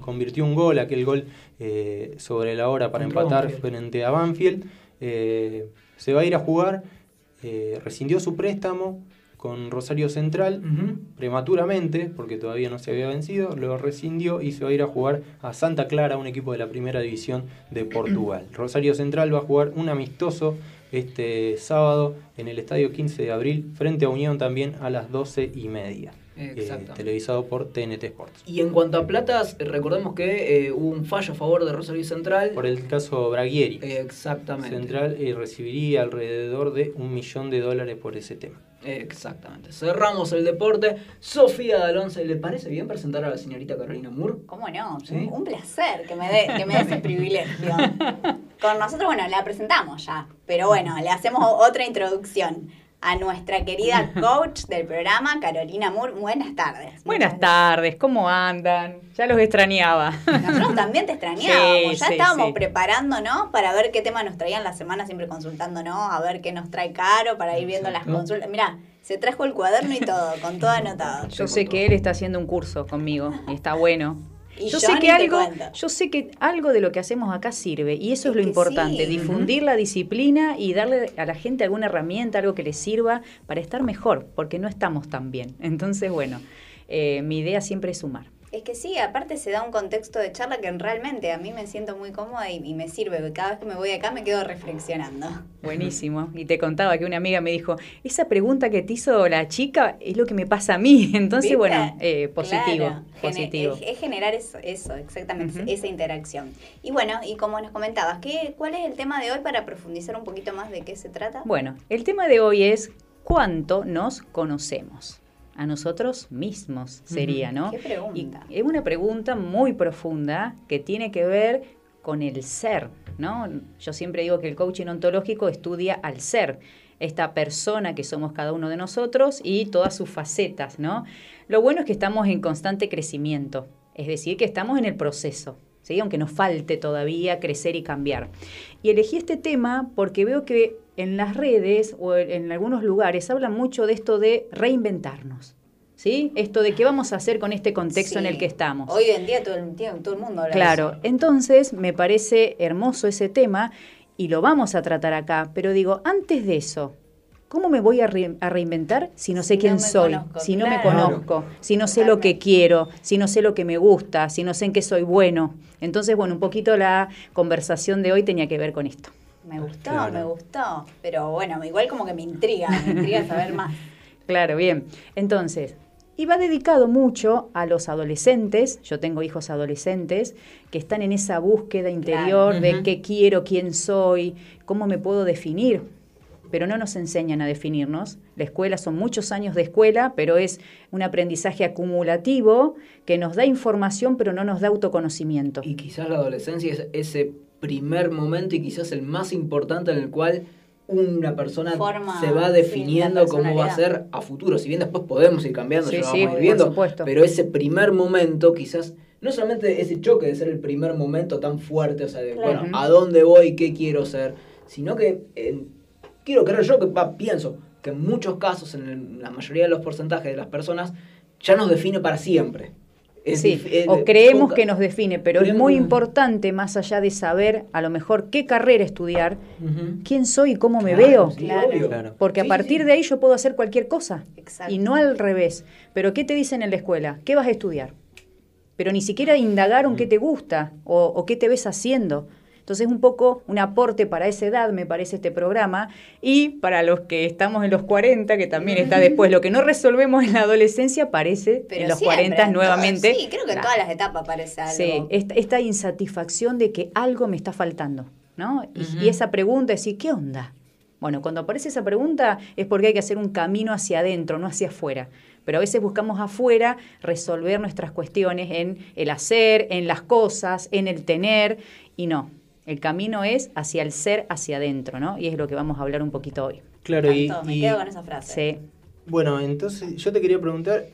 Speaker 3: convirtió un gol, aquel gol eh, sobre la hora para empatar frente a Banfield. se va a ir a jugar, rescindió su préstamo, con Rosario Central prematuramente, porque todavía no se había vencido, lo rescindió y se va a ir a jugar a Santa Clara, un equipo de la primera división de Portugal. Rosario Central va a jugar un amistoso este sábado en el estadio 15 de abril, frente a Unión también a las 12 y media. Eh, televisado por TNT Sports.
Speaker 2: Y en cuanto a platas, recordemos que eh, hubo un fallo a favor de Rosario Central.
Speaker 3: Por el caso Braguieri.
Speaker 2: exactamente.
Speaker 3: Central eh, recibiría alrededor de un millón de dólares por ese tema.
Speaker 2: Exactamente. Cerramos el deporte. Sofía D'Alonce, ¿le parece bien presentar a la señorita Carolina Moore?
Speaker 8: ¿Cómo no? Un placer que me dé que me ese privilegio. Con nosotros, bueno, la presentamos ya. Pero bueno, le hacemos otra introducción a nuestra querida coach del programa, Carolina Moore. Buenas tardes.
Speaker 10: Buenas tardes, ¿cómo andan? Ya los extrañaba.
Speaker 8: Nosotros también te extrañábamos. ya estábamos preparándonos para ver qué tema nos traían la semana, siempre consultándonos, a ver qué nos trae Caro para ir viendo las consultas. Mira, se trajo el cuaderno y todo, con todo anotado.
Speaker 10: Yo sé que él está haciendo un curso conmigo y está bueno yo, sé que algo, yo sé que algo de lo que hacemos acá sirve y eso es, lo importante, difundir la disciplina y darle a la gente alguna herramienta, algo que les sirva para estar mejor, porque no estamos tan bien. Entonces, bueno, eh, mi idea siempre es sumar.
Speaker 8: Es que sí, aparte se da un contexto de charla que realmente a mí me siento muy cómoda y, me sirve, porque cada vez que me voy acá me quedo reflexionando.
Speaker 10: Buenísimo. Y te contaba que una amiga me dijo, esa pregunta que te hizo la chica es lo que me pasa a mí. Entonces, bueno, eh, positivo. positivo.
Speaker 8: Es, generar eso, eso exactamente, esa interacción. Y bueno, y como nos comentabas, ¿qué, ¿cuál es el tema de hoy para profundizar un poquito más de qué se trata?
Speaker 10: Bueno, el tema de hoy es cuánto nos conocemos a nosotros mismos, sería, ¿no?
Speaker 8: ¿Qué pregunta?
Speaker 10: es una pregunta muy profunda que tiene que ver con el ser, ¿no? Yo siempre digo que el coaching ontológico estudia al ser, esta persona que somos cada uno de nosotros y todas sus facetas, ¿no? Lo bueno es que estamos en constante crecimiento, es decir, que estamos en el proceso, ¿sí? aunque nos falte todavía crecer y cambiar. Y elegí este tema porque veo que en las redes o en algunos lugares hablan mucho de esto de reinventarnos. ¿Sí? Esto de qué vamos a hacer con este contexto en el que estamos.
Speaker 8: Hoy en día todo el, todo el mundo habla
Speaker 10: Claro, de eso. entonces me parece hermoso ese tema y lo vamos a tratar acá, pero digo, antes de eso, ¿cómo me voy a, reinventar si no sé quién soy, si no me conozco, si no sé lo que quiero, si no sé lo que me gusta, si no sé en qué soy bueno? Entonces, bueno, un poquito la conversación de hoy tenía que ver con esto.
Speaker 8: Me gustó, me gustó. Pero bueno, igual como que me intriga, me intriga saber más.
Speaker 10: Claro, bien. Entonces, iba dedicado mucho a los adolescentes, yo tengo hijos adolescentes, que están en esa búsqueda interior de qué quiero, quién soy, cómo me puedo definir. Pero no nos enseñan a definirnos. La escuela son muchos años de escuela, pero es un aprendizaje acumulativo que nos da información, pero no nos da autoconocimiento.
Speaker 2: Y quizás la adolescencia es ese primer momento y quizás el más importante en el cual una persona se va definiendo cómo va a ser a futuro. Si bien después podemos ir cambiando, ya vamos ir viendo, pero ese primer momento quizás, no solamente ese choque de ser el primer momento tan fuerte, o sea, de, bueno, ¿a dónde voy? ¿Qué quiero ser? Sino que quiero creer yo que pienso que en muchos casos, en la mayoría de los porcentajes de las personas, ya nos define para siempre
Speaker 10: sí, o creemos que nos define, pero es muy importante, más allá de saber a lo mejor qué carrera estudiar, quién soy y cómo me veo. Claro. Porque a partir de ahí yo puedo hacer cualquier cosa. Y no al revés. Pero ¿qué te dicen en la escuela? ¿Qué vas a estudiar? Pero ni siquiera indagaron qué te gusta o, o qué te ves haciendo. Entonces, un poco un aporte para esa edad, me parece, este programa. Y para los que estamos en los 40, que también está después, lo que no resolvemos en la adolescencia aparece en los 40 nuevamente.
Speaker 8: sí, creo que en todas las etapas aparece algo.
Speaker 10: Sí, esta, insatisfacción de que algo me está faltando, ¿no? Y, esa pregunta es ¿qué onda? Bueno, cuando aparece esa pregunta es porque hay que hacer un camino hacia adentro, no hacia afuera. Pero a veces buscamos afuera resolver nuestras cuestiones en el hacer, en las cosas, en el tener, y no. El camino es hacia el ser, hacia adentro, ¿no? Y es lo que vamos a hablar un poquito hoy.
Speaker 8: Claro, y, me quedo con esa frase.
Speaker 10: Sí.
Speaker 3: Bueno, entonces yo te quería preguntar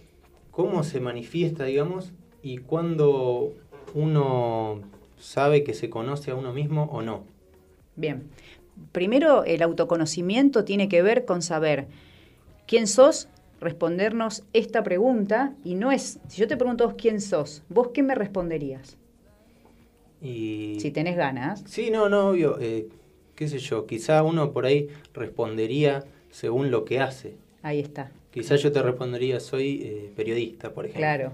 Speaker 3: cómo se manifiesta, digamos, y cuándo uno sabe que se conoce a uno mismo o no.
Speaker 10: Bien. primero el autoconocimiento tiene que ver con saber quién sos, respondernos esta pregunta y no es, si yo te pregunto vos quién sos, vos qué me responderías.
Speaker 3: Y...
Speaker 10: Si tenés ganas.
Speaker 3: Sí, no, no, obvio. Eh, qué sé yo, quizá uno por ahí respondería según lo que hace.
Speaker 10: Ahí está.
Speaker 3: Quizá yo te respondería, soy eh, periodista, por ejemplo.
Speaker 10: Claro.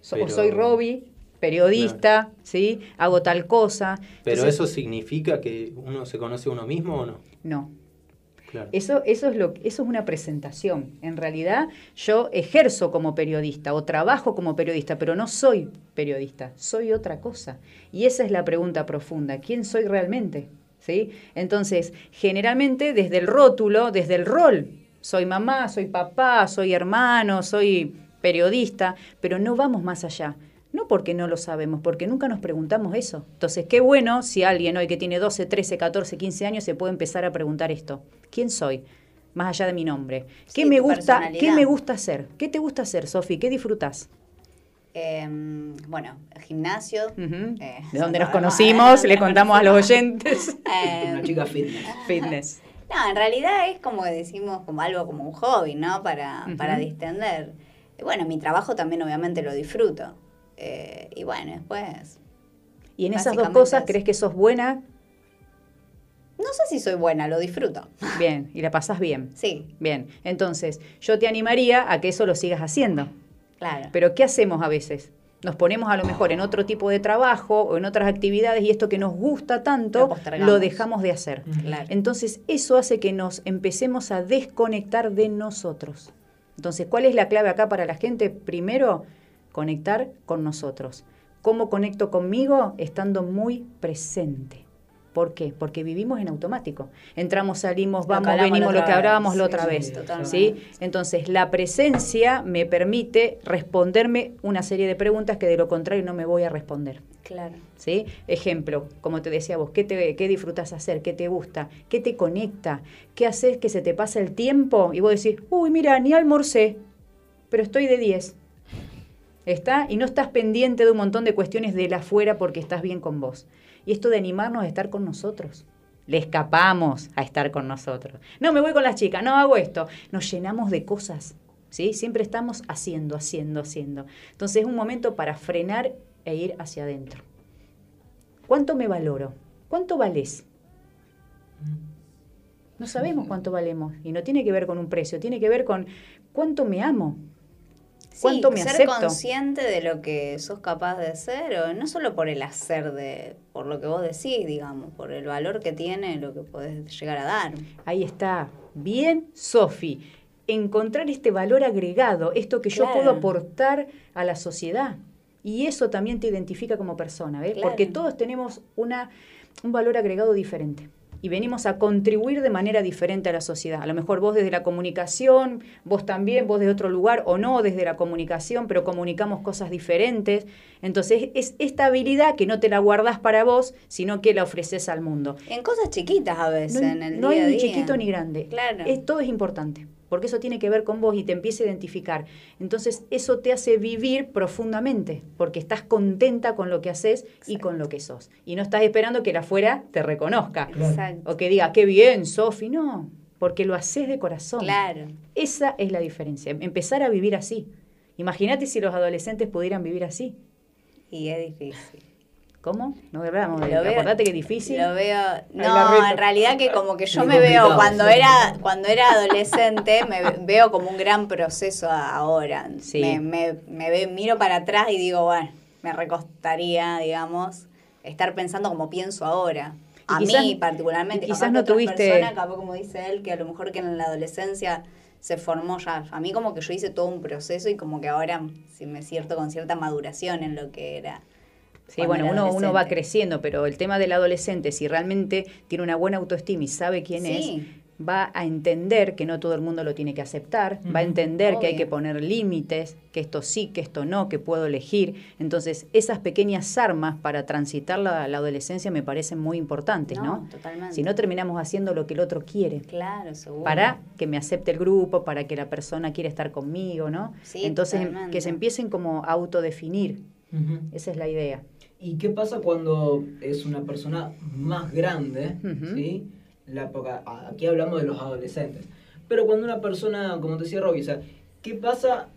Speaker 10: O soy Robbie, periodista, ¿sí? Hago tal cosa.
Speaker 3: Pero eso significa que uno se conoce a uno mismo o no?
Speaker 10: No. Eso, eso, es lo, eso es una presentación. En realidad yo ejerzo como periodista o trabajo como periodista, pero no soy periodista, soy otra cosa. Y esa es la pregunta profunda, ¿quién soy realmente? ¿Sí? Entonces, generalmente desde el rótulo, desde el rol, soy mamá, soy papá, soy hermano, soy periodista, pero no vamos más allá. No porque no lo sabemos, porque nunca nos preguntamos eso. Entonces, qué bueno si alguien hoy que tiene 12, 13, 14, 15 años se puede empezar a preguntar esto. ¿Quién soy? Más allá de mi nombre. ¿Qué me gusta, qué me gusta hacer? ¿Qué te gusta hacer, Sofi? ¿Qué disfrutas?
Speaker 8: Em, bueno, gimnasio.
Speaker 10: Eh, de donde nos conocimos, le contamos a los oyentes.
Speaker 2: Em, Una chica fitness.
Speaker 10: Fitness.
Speaker 8: No, en realidad es como decimos, como algo como un hobby, ¿no? Para, para distender. Bueno, mi trabajo también obviamente lo disfruto. Eh, y bueno, después...
Speaker 10: ¿Y en esas dos cosas crees que sos buena?
Speaker 8: No sé si soy buena, lo disfruto.
Speaker 10: Bien, y la pasas bien.
Speaker 8: Sí.
Speaker 10: Bien, entonces yo te animaría a que eso lo sigas haciendo.
Speaker 8: Claro.
Speaker 10: Pero ¿qué hacemos a veces? Nos ponemos a lo mejor en otro tipo de trabajo o en otras actividades y esto que nos gusta tanto lo, dejamos de hacer.
Speaker 8: Claro.
Speaker 10: Entonces eso hace que nos empecemos a desconectar de nosotros. Entonces, ¿cuál es la clave acá para la gente? Primero, conectar con nosotros. ¿Cómo conecto conmigo? Estando muy presente. ¿Por qué? Porque vivimos en automático. Entramos, salimos, vamos, venimos, lo que hablábamos la otra vez. Sí, Entonces, la presencia me permite responderme una serie de preguntas que de lo contrario no me voy a responder.
Speaker 8: Claro.
Speaker 10: ¿Sí? Ejemplo, como te decía vos, ¿qué, te, qué disfrutas hacer? ¿Qué te gusta? ¿Qué te conecta? ¿Qué haces que se te pasa el tiempo? Y vos decís, uy, mira, ni almorcé, pero estoy de 10. ¿Está? Y no estás pendiente de un montón de cuestiones de la afuera porque estás bien con vos. Y esto de animarnos a estar con nosotros. Le escapamos a estar con nosotros. No, me voy con las chicas, no hago esto. Nos llenamos de cosas. ¿sí? Siempre estamos haciendo, haciendo, haciendo. Entonces es un momento para frenar e ir hacia adentro. ¿Cuánto me valoro? ¿Cuánto vales? No sabemos cuánto valemos y no tiene que ver con un precio, tiene que ver con cuánto me amo, ¿Cuánto me
Speaker 8: ser consciente de lo que sos capaz de ser, o no solo por el hacer, de por lo que vos decís, digamos, por el valor que tiene lo que podés llegar a dar.
Speaker 10: Ahí está. Bien, Sofi. Encontrar este valor agregado, esto que yo puedo aportar a la sociedad. Y eso también te identifica como persona, ¿ves? Porque todos tenemos una, un valor agregado diferente y venimos a contribuir de manera diferente a la sociedad. A lo mejor vos desde la comunicación, vos también, vos de otro lugar o no desde la comunicación, pero comunicamos cosas diferentes. Entonces es esta habilidad que no te la guardás para vos, sino que la ofreces al mundo.
Speaker 8: En cosas chiquitas a veces,
Speaker 10: no,
Speaker 8: en el
Speaker 10: no
Speaker 8: hay
Speaker 10: ni chiquito ni grande.
Speaker 8: Claro.
Speaker 10: todo es importante porque eso tiene que ver con vos y te empieza a identificar. Entonces eso te hace vivir profundamente, porque estás contenta con lo que haces y con lo que sos. Y no estás esperando que la afuera te reconozca. O que diga, qué bien, Sofi, no, porque lo haces de corazón.
Speaker 8: Claro.
Speaker 10: Esa es la diferencia, empezar a vivir así. Imagínate si los adolescentes pudieran vivir así.
Speaker 8: Y es difícil.
Speaker 10: ¿Cómo? No hablamos de acordate que es difícil.
Speaker 8: Lo veo. No, en realidad que como que yo me veo cuando era cuando era adolescente me veo como un gran proceso ahora. Me, me, me miro para atrás y digo, bueno, me recostaría, digamos, estar pensando como pienso ahora. A mí particularmente.
Speaker 10: Quizás no tuviste.
Speaker 8: como dice él, que a lo mejor que en la adolescencia se formó ya. A mí como que yo hice todo un proceso y como que ahora sí me cierto con cierta maduración en lo que era
Speaker 10: Sí, bueno, uno, uno va creciendo, pero el tema del adolescente, si realmente tiene una buena autoestima y sabe quién es, va a entender que no todo el mundo lo tiene que aceptar, va a entender que hay que poner límites, que esto sí, que esto no, que puedo elegir. Entonces, esas pequeñas armas para transitar la, adolescencia me parecen muy importantes, ¿no?
Speaker 8: Totalmente.
Speaker 10: Si no terminamos haciendo lo que el otro quiere.
Speaker 8: Claro, seguro.
Speaker 10: Para que me acepte el grupo, para que la persona quiera estar conmigo, ¿no?
Speaker 8: Sí,
Speaker 10: Entonces, que se empiecen como a autodefinir. Esa es la idea.
Speaker 2: ¿Y qué pasa cuando es una persona más grande? ¿sí? la época, aquí hablamos de los adolescentes, pero cuando una persona, como te decía Robbie, o sea, ¿qué pasa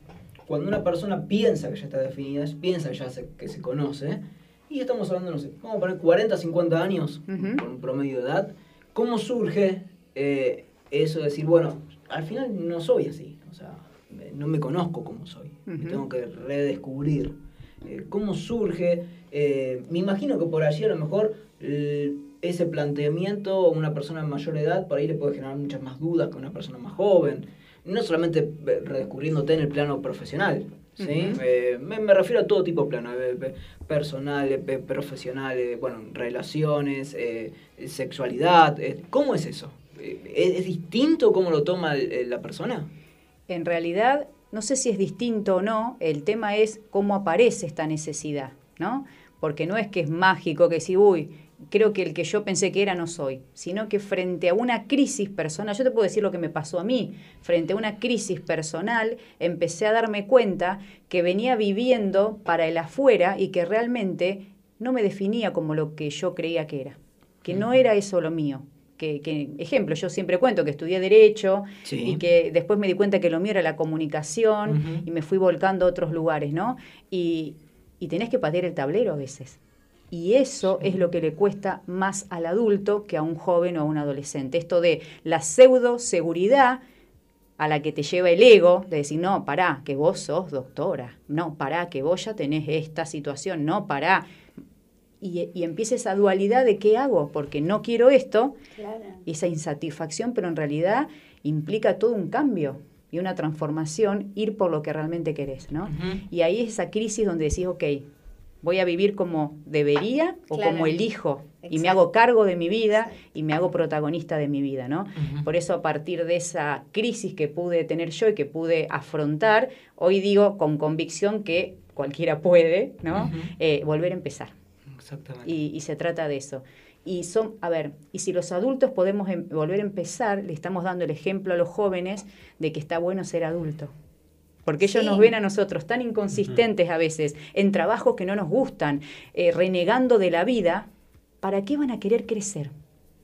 Speaker 2: cuando una persona piensa que ya está definida, piensa ya que se conoce, y estamos hablando, no sé, vamos a poner 40, 50 años, con un promedio de edad, ¿cómo surge eh, eso de decir, bueno, al final no soy así, o sea, no me conozco como soy, me tengo que redescubrir. Eh, ¿Cómo surge? Eh, me imagino que por allí a lo mejor ese planteamiento una persona de mayor edad por ahí le puede generar muchas más dudas que una persona más joven. No solamente redescubriéndote en el plano profesional, ¿sí? me, refiero a todo tipo de plano, personal, profesional, bueno, relaciones, sexualidad. ¿Cómo es eso? ¿Es, distinto cómo lo toma la persona?
Speaker 10: En realidad, no sé si es distinto o no, el tema es cómo aparece esta necesidad, ¿no? Porque no es que es mágico que si, uy, creo que el que yo pensé que era no soy, sino que frente a una crisis personal, yo te puedo decir lo que me pasó a mí, frente a una crisis personal, empecé a darme cuenta que venía viviendo para el afuera y que realmente no me definía como lo que yo creía que era, que no era eso lo mío, que, ejemplo, yo siempre cuento que estudié Derecho y que después me di cuenta que lo mío era la comunicación y me fui volcando a otros lugares, ¿no? Y, y tenés que patear el tablero a veces. Y eso es lo que le cuesta más al adulto que a un joven o a un adolescente. Esto de la pseudo seguridad a la que te lleva el ego, de decir, no, pará, que vos sos doctora, no, pará, que vos ya tenés esta situación, no, pará, y, empieza esa dualidad de qué hago, porque no quiero esto, esa insatisfacción, pero en realidad implica todo un cambio y una transformación, ir por lo que realmente querés, ¿no? Y ahí es esa crisis donde decís, ok, voy a vivir como debería o como elijo y me hago cargo de mi vida y me hago protagonista de mi vida, ¿no? Por eso a partir de esa crisis que pude tener yo y que pude afrontar, hoy digo con convicción que cualquiera puede, ¿no? Eh, volver a empezar. Y, se trata de eso. Y son, a ver, y si los adultos podemos em, volver a empezar, le estamos dando el ejemplo a los jóvenes de que está bueno ser adulto. Porque ellos nos ven a nosotros tan inconsistentes a veces, en trabajos que no nos gustan, eh, renegando de la vida, ¿para qué van a querer crecer?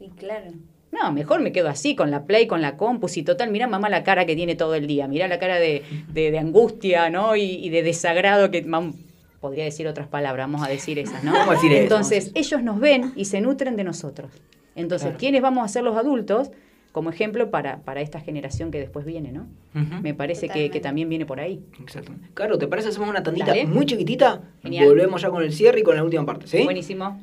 Speaker 8: Y claro.
Speaker 10: No, mejor me quedo así, con la play, con la compus y total, mira mamá la cara que tiene todo el día, mira la cara de, de, angustia, ¿no? Y, y, de desagrado que podría decir otras palabras, vamos a decir esas, ¿no? Entonces, ellos nos ven y se nutren de nosotros. Entonces, ¿quiénes vamos a ser los adultos? Como ejemplo para, para esta generación que después viene, ¿no? Me parece que, también viene por ahí.
Speaker 2: Exactamente. Claro, ¿te parece hacemos una tandita muy chiquitita? Genial. Volvemos ya con el cierre y con la última parte, ¿sí?
Speaker 10: Buenísimo.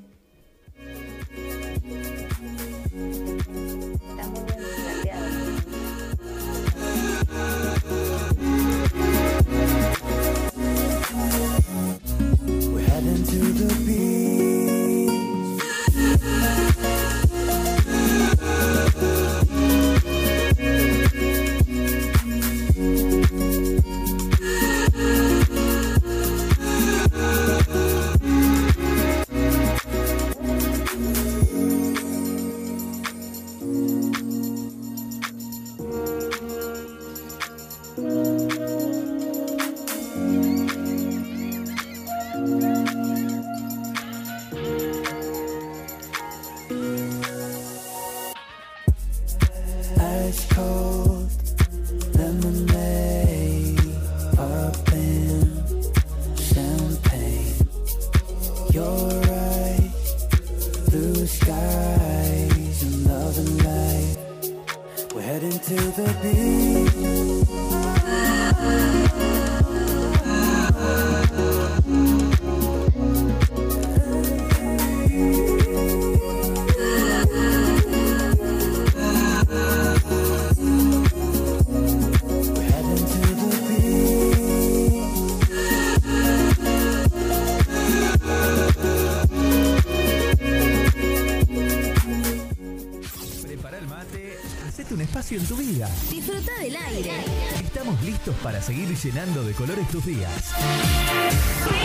Speaker 1: Llenando de colores tus días.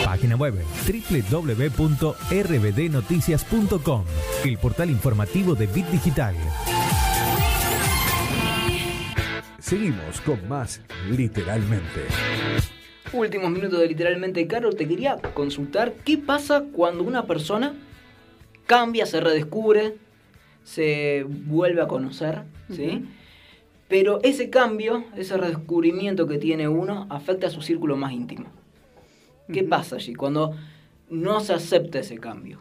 Speaker 1: Página web www.rbdnoticias.com, el portal informativo de Bit Digital. Seguimos con más literalmente.
Speaker 2: Últimos minutos de literalmente, Carol, te quería consultar qué pasa cuando una persona cambia, se redescubre, se vuelve a conocer, ¿sí? Pero ese cambio, ese redescubrimiento que tiene uno, afecta a su círculo más íntimo. ¿Qué pasa allí cuando no se acepta ese cambio?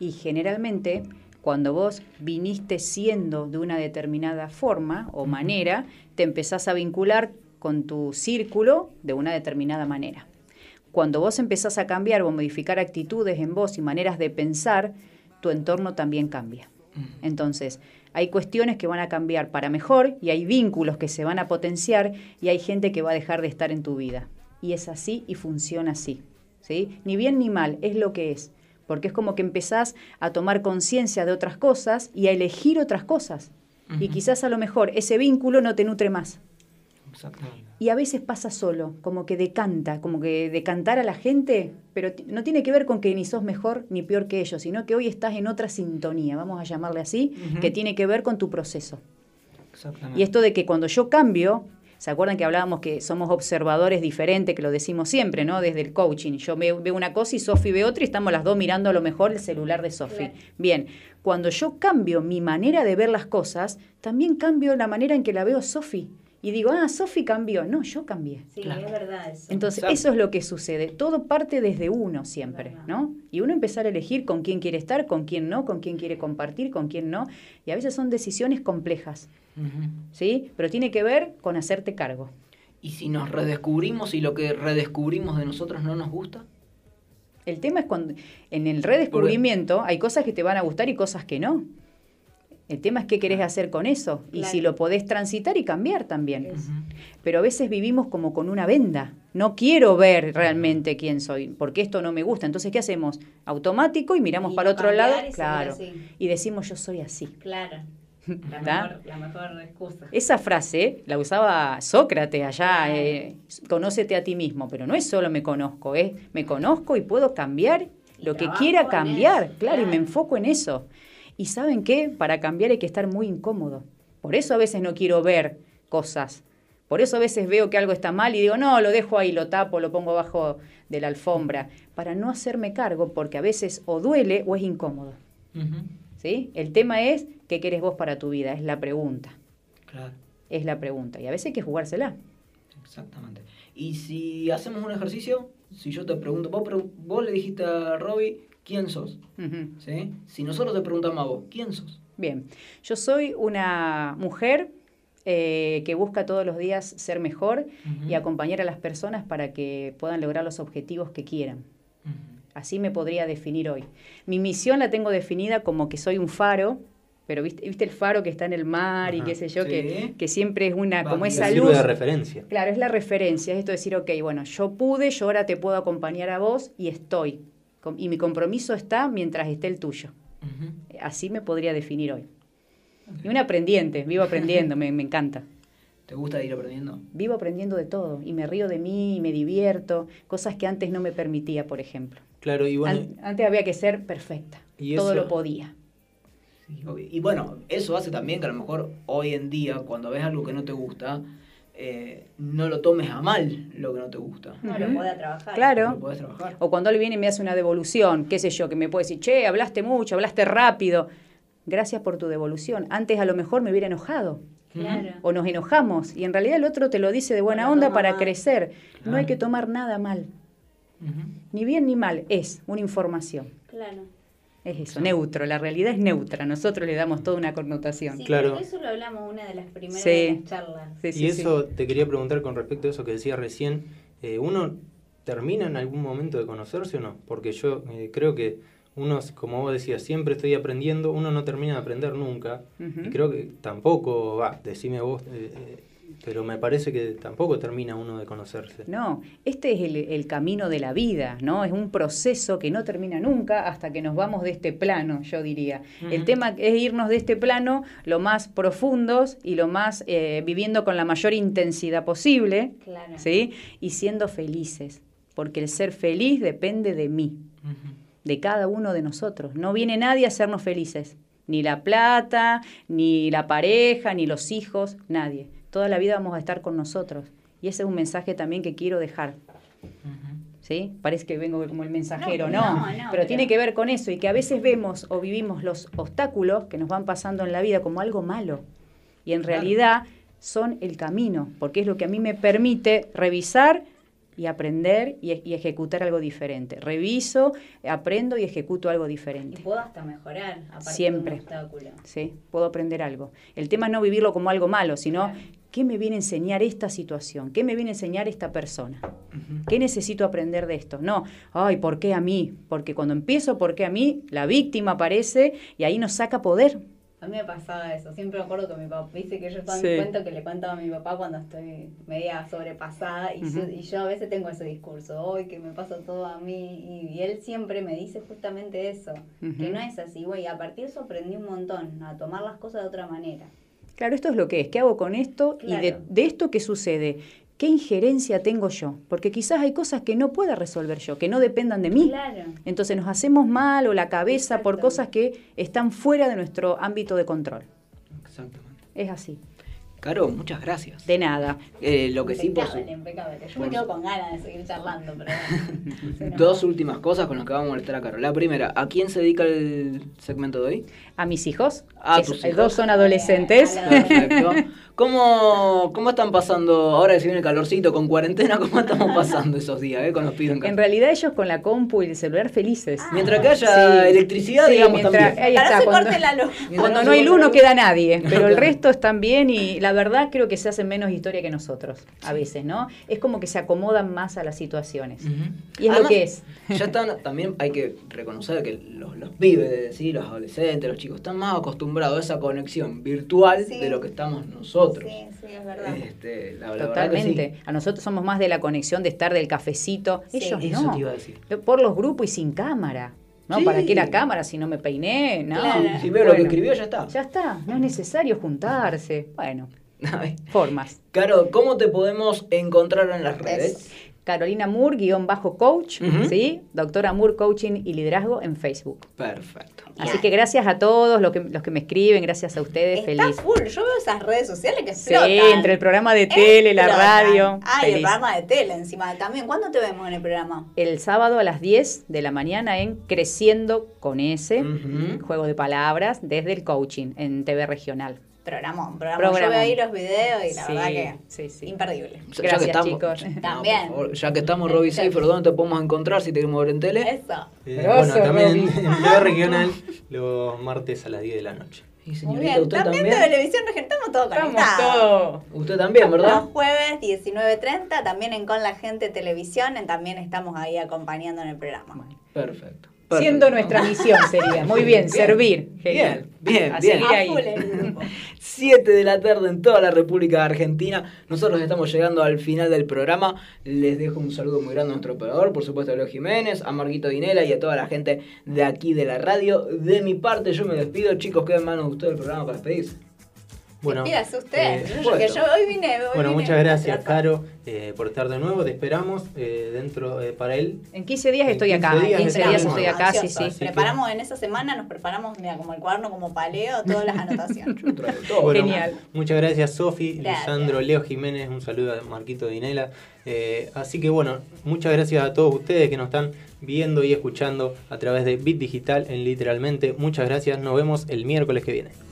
Speaker 10: Y generalmente, cuando vos viniste siendo de una determinada forma o manera, te empezás a vincular con tu círculo de una determinada manera. Cuando vos empezás a cambiar o modificar actitudes en vos y maneras de pensar, tu entorno también cambia. Entonces, hay cuestiones que van a cambiar para mejor y hay vínculos que se van a potenciar y hay gente que va a dejar de estar en tu vida. Y es así y funciona así. ¿sí? Ni bien ni mal, es lo que es. Porque es como que empezás a tomar conciencia de otras cosas y a elegir otras cosas. Y quizás a lo mejor ese vínculo no te nutre más. Y a veces pasa solo, como que decanta, como que decantar a la gente, pero no tiene que ver con que ni sos mejor ni peor que ellos, sino que hoy estás en otra sintonía, vamos a llamarle así, que tiene que ver con tu proceso. Y esto de que cuando yo cambio, ¿se acuerdan que hablábamos que somos observadores diferentes, que lo decimos siempre, ¿no? Desde el coaching. Yo veo, una cosa y Sofi ve otra y estamos las dos mirando a lo mejor el celular de Sofi. Bien, cuando yo cambio mi manera de ver las cosas, también cambio la manera en que la veo Sofi y digo, ah, Sofi cambió. No, yo cambié.
Speaker 8: Sí, es verdad eso.
Speaker 10: Entonces, eso es lo que sucede. Todo parte desde uno siempre, ¿no? Y uno empezar a elegir con quién quiere estar, con quién no, con quién quiere compartir, con quién no. Y a veces son decisiones complejas, ¿sí? Pero tiene que ver con hacerte cargo.
Speaker 2: ¿Y si nos redescubrimos y lo que redescubrimos de nosotros no nos gusta?
Speaker 10: El tema es cuando en el redescubrimiento hay cosas que te van a gustar y cosas que no. El tema es qué querés hacer con eso y si lo podés transitar y cambiar también. Pero a veces vivimos como con una venda. No quiero ver realmente quién soy, porque esto no me gusta. Entonces, ¿qué hacemos? Automático y miramos para otro lado. Claro. Y decimos, yo soy así.
Speaker 8: Claro. La mejor, excusa.
Speaker 10: Esa frase la usaba Sócrates allá, eh, conócete a ti mismo, pero no es solo me conozco, es me conozco y puedo cambiar lo que quiera cambiar, claro, y me enfoco en eso. Y saben qué, para cambiar hay que estar muy incómodo. Por eso a veces no quiero ver cosas. Por eso a veces veo que algo está mal y digo, no, lo dejo ahí, lo tapo, lo pongo abajo de la alfombra, para no hacerme cargo, porque a veces o duele o es incómodo. ¿Sí? El tema es, ¿qué querés vos para tu vida? Es la pregunta.
Speaker 2: Claro.
Speaker 10: Es la pregunta. Y a veces hay que jugársela.
Speaker 2: Exactamente. Y si hacemos un ejercicio, si yo te pregunto, vos, vos le dijiste a Robbie, ¿quién sos? ¿Sí? Si nosotros te preguntamos a vos, ¿quién sos?
Speaker 10: Bien, yo soy una mujer eh, que busca todos los días ser mejor y acompañar a las personas para que puedan lograr los objetivos que quieran. Así me podría definir hoy. Mi misión la tengo definida como que soy un faro, pero viste, viste el faro que está en el mar y qué sé yo, que, que, siempre es una, como esa luz.
Speaker 3: de referencia.
Speaker 10: Claro, es la referencia, es esto de decir, ok, bueno, yo pude, yo ahora te puedo acompañar a vos y estoy y mi compromiso está mientras esté el tuyo. Así me podría definir hoy. Y un aprendiente, vivo aprendiendo, me, encanta.
Speaker 2: ¿Te gusta ir aprendiendo?
Speaker 10: Vivo aprendiendo de todo y me río de mí y me divierto, cosas que antes no me permitía, por ejemplo.
Speaker 3: Claro, y bueno,
Speaker 10: antes había que ser perfecta, todo lo podía.
Speaker 2: y bueno, eso hace también que a lo mejor hoy en día, cuando ves algo que no te gusta, eh, no lo tomes a mal lo que no te gusta.
Speaker 8: No lo puedes trabajar.
Speaker 10: Claro.
Speaker 2: trabajar.
Speaker 10: O cuando él viene y me hace una devolución, qué sé yo, que me puede decir, che, hablaste mucho, hablaste rápido. Gracias por tu devolución. Antes a lo mejor me hubiera enojado. Claro. O nos enojamos. Y en realidad el otro te lo dice de buena onda para crecer. No hay que tomar nada mal. Ni bien ni mal, es una información.
Speaker 8: Claro.
Speaker 10: Es eso, neutro, la realidad es neutra, nosotros le damos toda una connotación.
Speaker 8: Sí, claro. Eso lo hablamos una de las primeras de charlas.
Speaker 3: y eso te quería preguntar con respecto a eso que decía recién, eh, ¿uno termina en algún momento de conocerse o no? Porque yo eh, creo que uno, como vos decías, siempre estoy aprendiendo, uno no termina de aprender nunca, y creo que tampoco, va, decime vos, eh, pero me parece que tampoco termina uno de conocerse.
Speaker 10: No, este es el, camino de la vida, ¿no? Es un proceso que no termina nunca hasta que nos vamos de este plano, yo diría. El tema es irnos de este plano lo más profundos y lo más eh, viviendo con la mayor intensidad posible, ¿sí? Y siendo felices, porque el ser feliz depende de mí, de cada uno de nosotros. No viene nadie a hacernos felices, ni la plata, ni la pareja, ni los hijos, nadie toda la vida vamos a estar con nosotros. Y ese es un mensaje también que quiero dejar. ¿sí? Parece que vengo como el mensajero, no, pero, tiene que ver con eso y que a veces vemos o vivimos los obstáculos que nos van pasando en la vida como algo malo y en realidad son el camino, porque es lo que a mí me permite revisar y aprender y, ejecutar algo diferente. Reviso, aprendo y ejecuto algo diferente.
Speaker 8: Y puedo hasta mejorar a
Speaker 10: Siempre. Sí, puedo aprender algo. El tema es no vivirlo como algo malo, sino ¿qué me viene a enseñar esta situación? ¿Qué me viene a enseñar esta persona? ¿Qué necesito aprender de esto? No, ay, ¿por qué a mí? Porque cuando empiezo, ¿por qué a mí? La víctima aparece y ahí nos saca poder
Speaker 8: a mí me pasaba eso. Siempre me acuerdo que mi papá, dice que yo estaba en cuento que le contaba a mi papá cuando estoy media sobrepasada y, yo, y yo a veces tengo ese discurso, hoy que me pasa todo a mí y, él siempre me dice justamente eso, que no es así, güey. A partir de eso aprendí un montón, a tomar las cosas de otra manera.
Speaker 10: Claro, esto es lo que es. ¿Qué hago con esto? Y de, de, esto que sucede, ¿qué injerencia tengo yo? Porque quizás hay cosas que no pueda resolver yo, que no dependan de mí. Entonces nos hacemos mal o la cabeza por cosas que están fuera de nuestro ámbito de control. Exactamente. Es así.
Speaker 2: Caro, muchas gracias.
Speaker 10: De nada.
Speaker 2: Eh, lo que sí
Speaker 8: por impecable. Yo me quedo con ganas de seguir charlando, pero
Speaker 2: Dos últimas cosas con las que vamos a molestar a Caro. La primera, ¿a quién se dedica el segmento de hoy?
Speaker 10: A mis hijos. A tus hijos. Dos son adolescentes. Perfecto.
Speaker 2: ¿Cómo, ¿Cómo están pasando, ahora que se viene el calorcito con cuarentena, cómo estamos pasando esos días eh, con los pibes
Speaker 10: en casa? En realidad ellos con la compu y el celular felices.
Speaker 2: Ah. mientras que haya electricidad, digamos también.
Speaker 10: Ahí está, cuando, cuando no hay luz no queda nadie, pero el resto están bien y la verdad creo que se hacen menos historia que nosotros a veces, ¿no? Es como que se acomodan más a las situaciones. Y es lo que es.
Speaker 2: Ya están, también hay que reconocer que los, los pibes, ¿sí? los adolescentes, los chicos, están más acostumbrados a esa conexión virtual de lo que estamos nosotros. Sí,
Speaker 8: sí, es verdad.
Speaker 10: Este, Totalmente. A nosotros somos más de la conexión de estar del cafecito. Ellos no. Te iba a decir. Por los grupos y sin cámara. ¿no? ¿Para qué la cámara si no me peiné? No.
Speaker 2: Si veo lo que escribió, ya está.
Speaker 10: Ya está. No es necesario juntarse. Bueno, formas.
Speaker 2: Claro, ¿cómo te podemos encontrar en las redes?
Speaker 10: Carolina Moore, guion bajo coach, ¿sí? Doctora Moore Coaching y Liderazgo en Facebook.
Speaker 2: Perfecto.
Speaker 10: Así que gracias a todos los que, los que me escriben, gracias a ustedes,
Speaker 8: Está full, yo veo esas redes sociales que
Speaker 10: Sí, entre el programa de tele, la radio.
Speaker 8: Ah, y el programa de tele encima también. ¿Cuándo te vemos en el programa?
Speaker 10: El sábado a las 10 de la mañana en Creciendo con ese, juego de palabras, desde el coaching en TV Regional
Speaker 8: programón, programón. Yo veo ahí los videos y la verdad que sí, sí. imperdible.
Speaker 10: Gracias, ya que chicos.
Speaker 8: también.
Speaker 2: ya que estamos, Robbie Seifer, ¿dónde te podemos encontrar si te queremos ver en tele?
Speaker 8: Eso.
Speaker 3: Eh, bueno, también en, en regional los martes a las 10 de la noche.
Speaker 8: Y señorita, usted también. También televisión regional, estamos todos conectados.
Speaker 10: Todos.
Speaker 2: Usted también, ¿verdad?
Speaker 8: Los jueves 19.30, también en Con la Gente Televisión, también estamos ahí acompañando en el programa.
Speaker 2: Perfecto.
Speaker 10: Siendo nuestra misión sería. Muy bien, servir.
Speaker 2: Bien, bien, bien. Siete de la tarde en toda la República Argentina. Nosotros estamos llegando al final del programa. Les dejo un saludo muy grande a nuestro operador, por supuesto a Leo Jiménez, a Marquito Dinela y a toda la gente de aquí de la radio. De mi parte, yo me despido. Chicos, queden manos de ustedes el programa para despedirse.
Speaker 8: Bueno, usted, eh, yo hoy vine.
Speaker 3: bueno, muchas gracias, Caro, eh, por estar de nuevo. Te esperamos eh, dentro para él.
Speaker 10: En 15 días estoy acá. en 15 días estoy acá, sí, sí.
Speaker 8: Preparamos en esa semana, nos preparamos, mira, como el cuaderno, como paleo, todas las anotaciones.
Speaker 10: Genial.
Speaker 3: Muchas gracias, Sofi, Lisandro, Leo Jiménez. Un saludo a Marquito Dinela. así que bueno, muchas gracias a todos ustedes que nos están viendo y escuchando a través de Bit Digital en literalmente. Muchas gracias. Nos vemos el miércoles que viene.